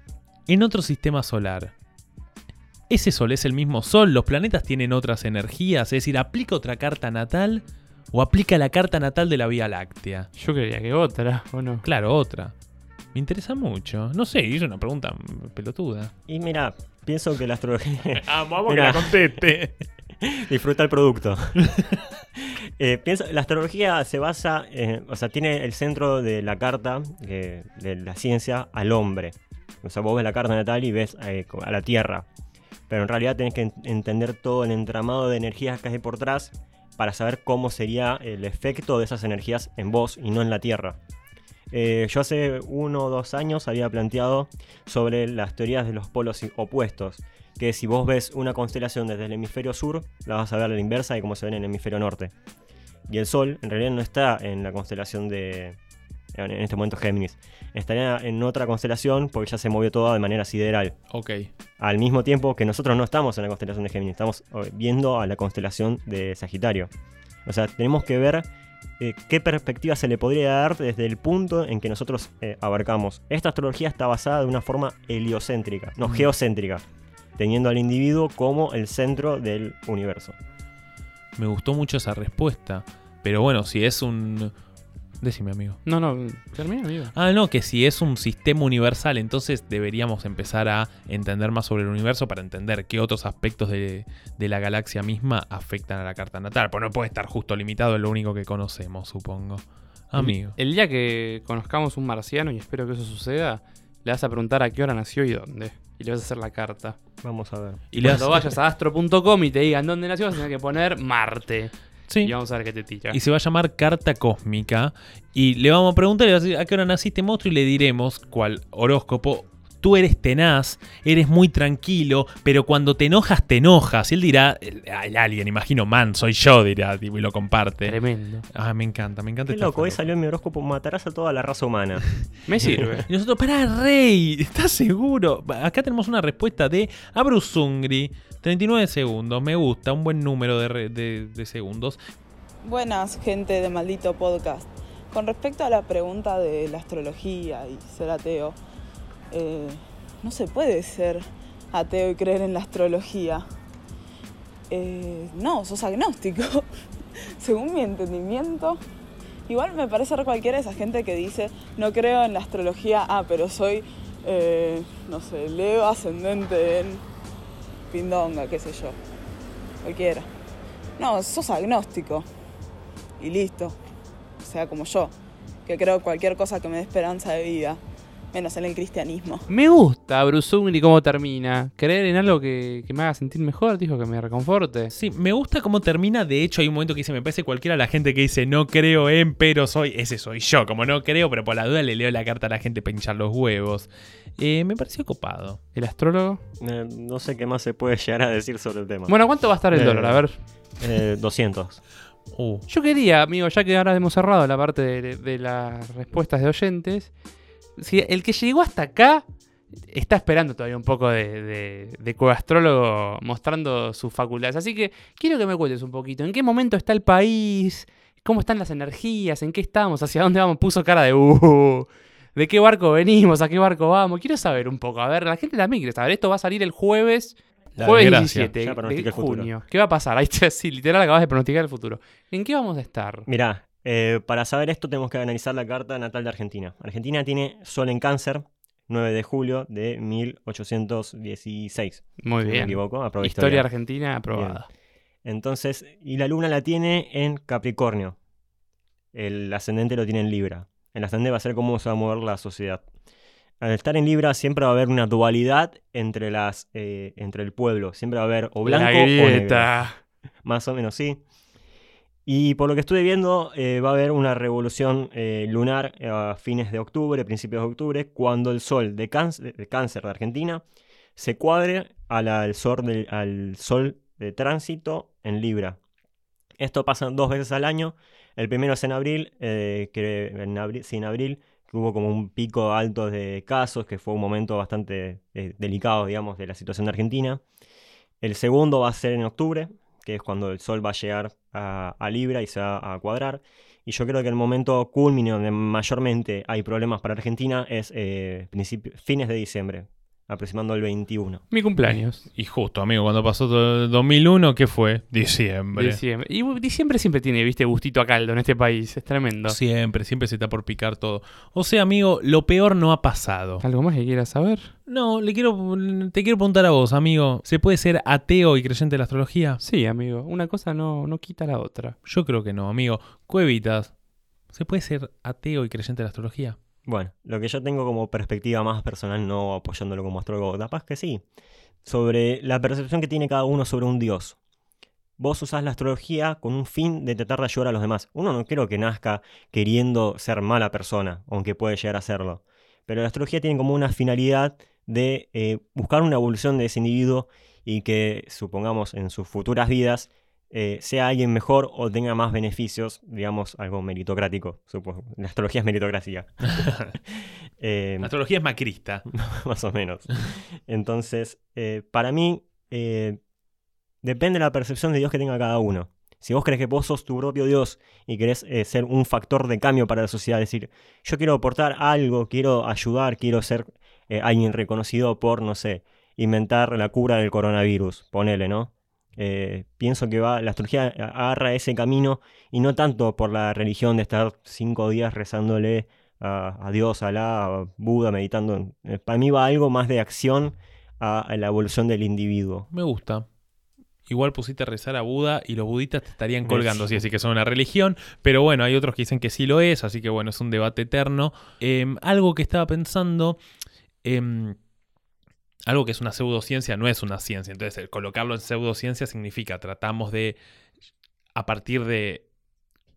en otro sistema solar, ¿ese sol es el mismo sol? ¿Los planetas tienen otras energías? Es decir, ¿aplica otra carta natal o aplica la carta natal de la Vía Láctea? Yo creía que otra, ¿o no? Claro, otra. Me interesa mucho. No sé, es una pregunta pelotuda. Y mira, pienso que la astrología... Vamos, vamos Mira. que la conteste. Disfruta el producto. Eh, la astrología se basa, eh, o sea, tiene el centro de la carta eh, de la ciencia al hombre. O sea, vos ves la carta natal y ves eh, a la Tierra. Pero en realidad tenés que en- entender todo el entramado de energías que hay por atrás para saber cómo sería el efecto de esas energías en vos y no en la Tierra. Eh, yo hace uno o dos años había planteado sobre las teorías de los polos opuestos. Que si vos ves una constelación desde el hemisferio sur, la vas a ver a la inversa de cómo se ve en el hemisferio norte. Y el Sol en realidad no está en la constelación de. En este momento Géminis. Estaría en otra constelación porque ya se movió todo de manera sideral. Ok. Al mismo tiempo que nosotros no estamos en la constelación de Géminis, estamos eh, viendo a la constelación de Sagitario. O sea, tenemos que ver eh, qué perspectiva se le podría dar desde el punto en que nosotros eh, abarcamos. Esta astrología está basada de una forma heliocéntrica, no geocéntrica, teniendo al individuo como el centro del universo. Me gustó mucho esa respuesta. Pero bueno, si es un. Decime, amigo. No, no, termina, amigo. Ah, no, que si es un sistema universal, entonces deberíamos empezar a entender más sobre el universo para entender qué otros aspectos de, de la galaxia misma afectan a la carta natal. Pues no puede estar justo limitado en lo único que conocemos, supongo. Amigo. El día que conozcamos un marciano, y espero que eso suceda, le vas a preguntar a qué hora nació y dónde. Y le vas a hacer la carta. Vamos a ver. Y le Cuando vayas a astro.com y te digan dónde nació, vas a tener que poner Marte. Sí. Y vamos a ver qué te tira. Y se va a llamar Carta Cósmica. Y le vamos a preguntar a qué hora naciste, monstruo, y le diremos cuál horóscopo. Tú eres tenaz, eres muy tranquilo, pero cuando te enojas, te enojas. Y él dirá, el, el alien, imagino, man, soy yo, dirá, tipo, y lo comparte. Tremendo. Ah, me encanta, me encanta Qué loco, hoy salió en mi horóscopo, matarás a toda la raza humana. Me sirve. Y nosotros, pará, Rey, ¿estás seguro? Acá tenemos una respuesta de Abruzungri. 39 segundos, me gusta, un buen número de, segundos. Buenas, gente de Maldito Podcast. Con respecto a la pregunta de la astrología y ser ateo, eh, no se puede ser ateo y creer en la astrología. Eh, no, sos agnóstico. según mi entendimiento, igual me parece re cualquiera esa gente que dice, no creo en la astrología, ah, pero soy, eh, no sé, Leo ascendente en Pindonga, qué sé yo. Cualquiera. No, sos agnóstico. Y listo. O sea, como yo, que creo cualquier cosa que me dé esperanza de vida, menos en el cristianismo. Me gusta Bruce Ugly cómo termina. Creer en algo que, que me haga sentir mejor, dijo que me reconforte. Sí, me gusta cómo termina. De hecho, hay un momento que dice, me parece cualquiera la gente que dice, no creo en, pero soy, ese soy yo. Como no creo, pero por la duda le leo la carta a la gente para hinchar los huevos. Eh, me pareció copado. El astrólogo. Eh, no sé qué más se puede llegar a decir sobre el tema. Bueno, ¿cuánto va a estar el Eh, dólar? A ver. Eh, 200. Uh, Yo quería, amigo, ya que ahora hemos cerrado la parte de, de las respuestas de oyentes, si el que llegó hasta acá está esperando todavía un poco de, de, de coastrólogo mostrando sus facultades. Así que quiero que me cuentes un poquito, ¿en qué momento está el país? ¿Cómo están las energías? ¿En qué estamos? ¿Hacia dónde vamos? Puso cara de... Uh, ¿De qué barco venimos? ¿A qué barco vamos? Quiero saber un poco. A ver, la gente también quiere saber. Esto va a salir el jueves La Jueves desgracia. 17 Ya pronostica de futuro. junio. ¿Qué va a pasar? Ahí está, sí, literal acabas de pronosticar el futuro. ¿En qué vamos a estar? Mirá, eh, para saber esto tenemos que analizar la carta natal de Argentina. Argentina tiene Sol en Cáncer, 9 de julio de 1816. Muy si no me bien. equivoco, Historia argentina aprobada. Entonces, y la luna la tiene en Capricornio. El ascendente lo tiene en Libra. El ascendente va a ser cómo se va a mover la sociedad. Al estar en Libra siempre va a haber una dualidad entre, las, eh, entre el pueblo. Siempre va a haber o blanco la o negro. Más o menos, sí. Y por lo que estuve viendo, eh, va a haber una revolución eh, lunar a fines de octubre, principios de octubre, cuando el sol de cáncer de, Argentina se cuadre al, sol de, tránsito en Libra. Esto pasa dos veces al año. El primero es en abril, eh, que en abril, en abril, que hubo como un pico alto de casos, que fue un momento bastante eh, delicado, digamos, de la situación de Argentina. El segundo va a ser en octubre, que es cuando el Sol va a llegar a, Libra y se va a cuadrar. Y yo creo que el momento culmine donde mayormente hay problemas para Argentina es eh, fines de diciembre, aproximando el 21. Mi cumpleaños. y justo, amigo, cuando pasó todo el 2001, ¿qué fue? Diciembre. Diciembre. Y diciembre siempre tiene, viste, gustito a caldo en este país. Es tremendo. Siempre, siempre se está por picar todo. O sea, amigo, lo peor no ha pasado. ¿Algo más que quieras saber? No, le quiero, te quiero preguntar a vos, amigo. ¿Se puede ser ateo y creyente de la astrología? Sí, amigo. Una cosa no, no quita la otra. Yo creo que no, amigo. Cuevitas, ¿se puede ser ateo y creyente de la astrología? Bueno, lo que yo tengo como perspectiva más personal, no apoyándolo como astrólogo, capaz que sí, sobre la percepción que tiene cada uno sobre un dios. Vos usás la astrología con un fin de tratar de ayudar a los demás. Uno no creo que nazca queriendo ser mala persona, aunque puede llegar a serlo. Pero la astrología tiene como una finalidad de eh, buscar una evolución de ese individuo y que, supongamos, en sus futuras vidas eh, sea alguien mejor o tenga más beneficios, digamos, algo meritocrático. supongo. La astrología es meritocracia. Eh, La astrología es macrista. más o menos. Entonces, eh, para mí, eh, depende de la percepción de Dios que tenga cada uno. Si vos crees que vos sos tu propio Dios y querés ser un factor de cambio para la sociedad, es decir, yo quiero aportar algo, quiero ayudar, quiero ser alguien reconocido por, no sé, inventar la cura del coronavirus, ponele, ¿no? Eh, pienso que va, la astrología agarra ese camino y no tanto por la religión de estar cinco días rezándole a, a Dios, a Alá, a Buda, meditando. Eh, para mí va algo más de acción a, a la evolución del individuo. Me gusta. Igual pusiste a rezar a Buda y los budistas te estarían colgando sí. si así que son una religión. Pero bueno, hay otros que dicen que sí lo es, así que bueno, es un debate eterno. Em, algo que estaba pensando. Algo que es una pseudociencia no es una ciencia. Entonces, el colocarlo en pseudociencia significa tratamos de, a partir de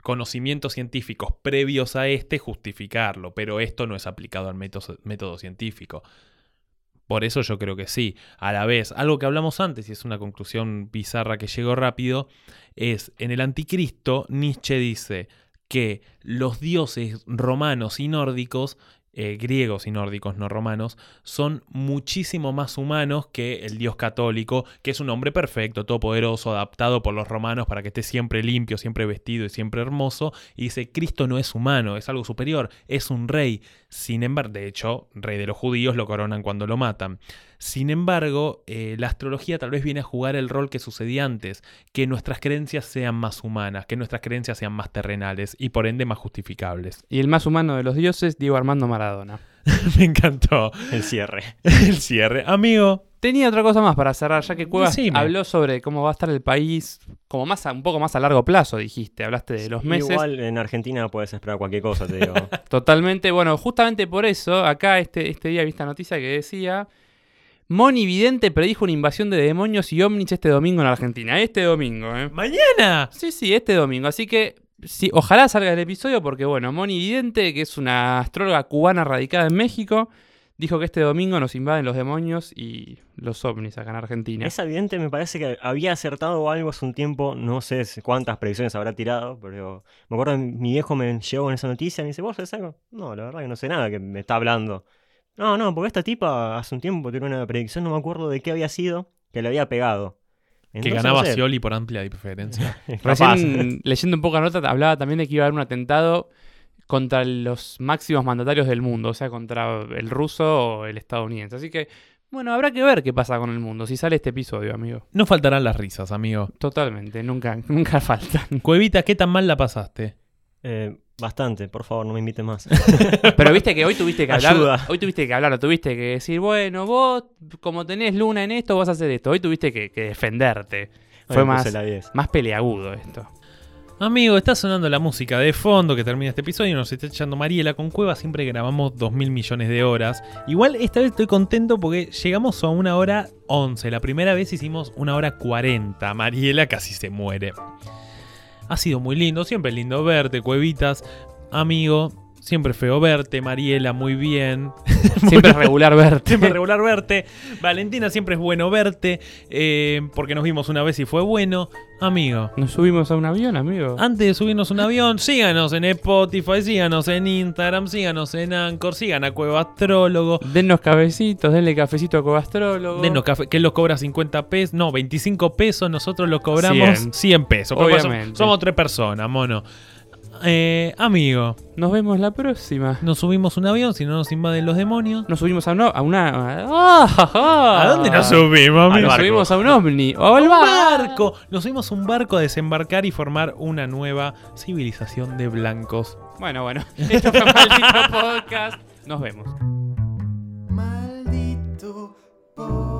conocimientos científicos previos a este, justificarlo. Pero esto no es aplicado al método, método científico. Por eso yo creo que sí. A la vez, algo que hablamos antes, y es una conclusión bizarra que llegó rápido, es en el Anticristo, Nietzsche dice que los dioses romanos y nórdicos eh, griegos y nórdicos no romanos, son muchísimo más humanos que el dios católico, que es un hombre perfecto, todopoderoso, adaptado por los romanos para que esté siempre limpio, siempre vestido y siempre hermoso. Y dice, Cristo no es humano, es algo superior, es un rey. Sin embargo, de hecho, rey de los judíos lo coronan cuando lo matan. Sin embargo, eh, la astrología tal vez viene a jugar el rol que sucedía antes, que nuestras creencias sean más humanas, que nuestras creencias sean más terrenales y por ende más justificables. Y el más humano de los dioses, Diego Armando Maradona. Me encantó El cierre. el cierre. Amigo, Tenía otra cosa más para cerrar, ya que Cuevas Decime. habló sobre cómo va a estar el país, como más a- un poco más a largo plazo, dijiste. Hablaste de los meses. Igual en Argentina puedes esperar cualquier cosa, te digo. Totalmente. Bueno, justamente por eso, acá este, este día vi esta noticia que decía. Moni Vidente predijo una invasión de demonios y ovnis este domingo en Argentina. Este domingo, ¿eh? mañana. Sí, sí, este domingo. Así que sí, ojalá salga el episodio porque, bueno, Moni Vidente, que es una astróloga cubana radicada en México, dijo que este domingo nos invaden los demonios y los ovnis acá en Argentina. Es evidente, me parece que había acertado algo hace un tiempo, no sé cuántas predicciones habrá tirado, pero me acuerdo que mi viejo me llegó con esa noticia y me dice, ¿vos sabés algo? No, la verdad que no sé nada que me está hablando. No, no, porque esta tipa hace un tiempo tiró una predicción, no me acuerdo de qué había sido, que le había pegado. Que ganaba Scioli por amplia diferencia. Recién, leyendo un poco la nota, hablaba también de que iba a haber un atentado contra los máximos mandatarios del mundo, o sea, contra el ruso o el estadounidense. Así que, bueno, habrá que ver qué pasa con el mundo, si sale este episodio, amigo. No faltarán las risas, amigo. Totalmente, nunca, nunca faltan. Cuevita, ¿qué tan mal la pasaste? Eh, bastante, por favor, no me invite más. Pero viste que hoy tuviste que hablar, Ayuda. hoy tuviste que hablar, tuviste que decir, bueno, vos, como tenés luna en esto, vas a hacer esto. Hoy tuviste que, que defenderte. Fue más, puse la 10. más peleagudo esto. Amigo, está sonando la música de fondo que termina este episodio y nos está echando Mariela. Con Cueva siempre grabamos 2 mil millones de horas. Igual esta vez estoy contento porque llegamos a una hora 11. La primera vez hicimos una hora 40. Mariela casi se muere. Ha sido muy lindo, siempre es lindo verte, Cuevitas. Amigo, siempre feo verte. Mariela, muy bien. Siempre es regular verte. Siempre es regular verte. Valentina, siempre es bueno verte. eh, porque nos vimos una vez y fue bueno. Amigo. Nos subimos a un avión, amigo. Antes de subirnos un avión, síganos en Spotify, síganos en Instagram, síganos en Anchor, sigan a Cueva Astrólogo. Dennos cafecitos, denle cafecito a Cobastrólogo. Denos café, que él los cobra 50 pesos, no, 25 pesos, nosotros los cobramos 100, 100. pesos. somos- Obviamente. Somos, tres personas, mono. Eh, amigo, Nos vemos la próxima. nos subimos un avión, si no nos invaden los demonios. Nos subimos a, un a una. a- ¿A dónde nos subimos, Al amigo? Nos subimos a un ovni. O al barco. Nos subimos a un barco a desembarcar y formar una nueva civilización de blancos. Bueno, bueno. Esto fue Maldito Podcast. Nos vemos. Maldito podcast.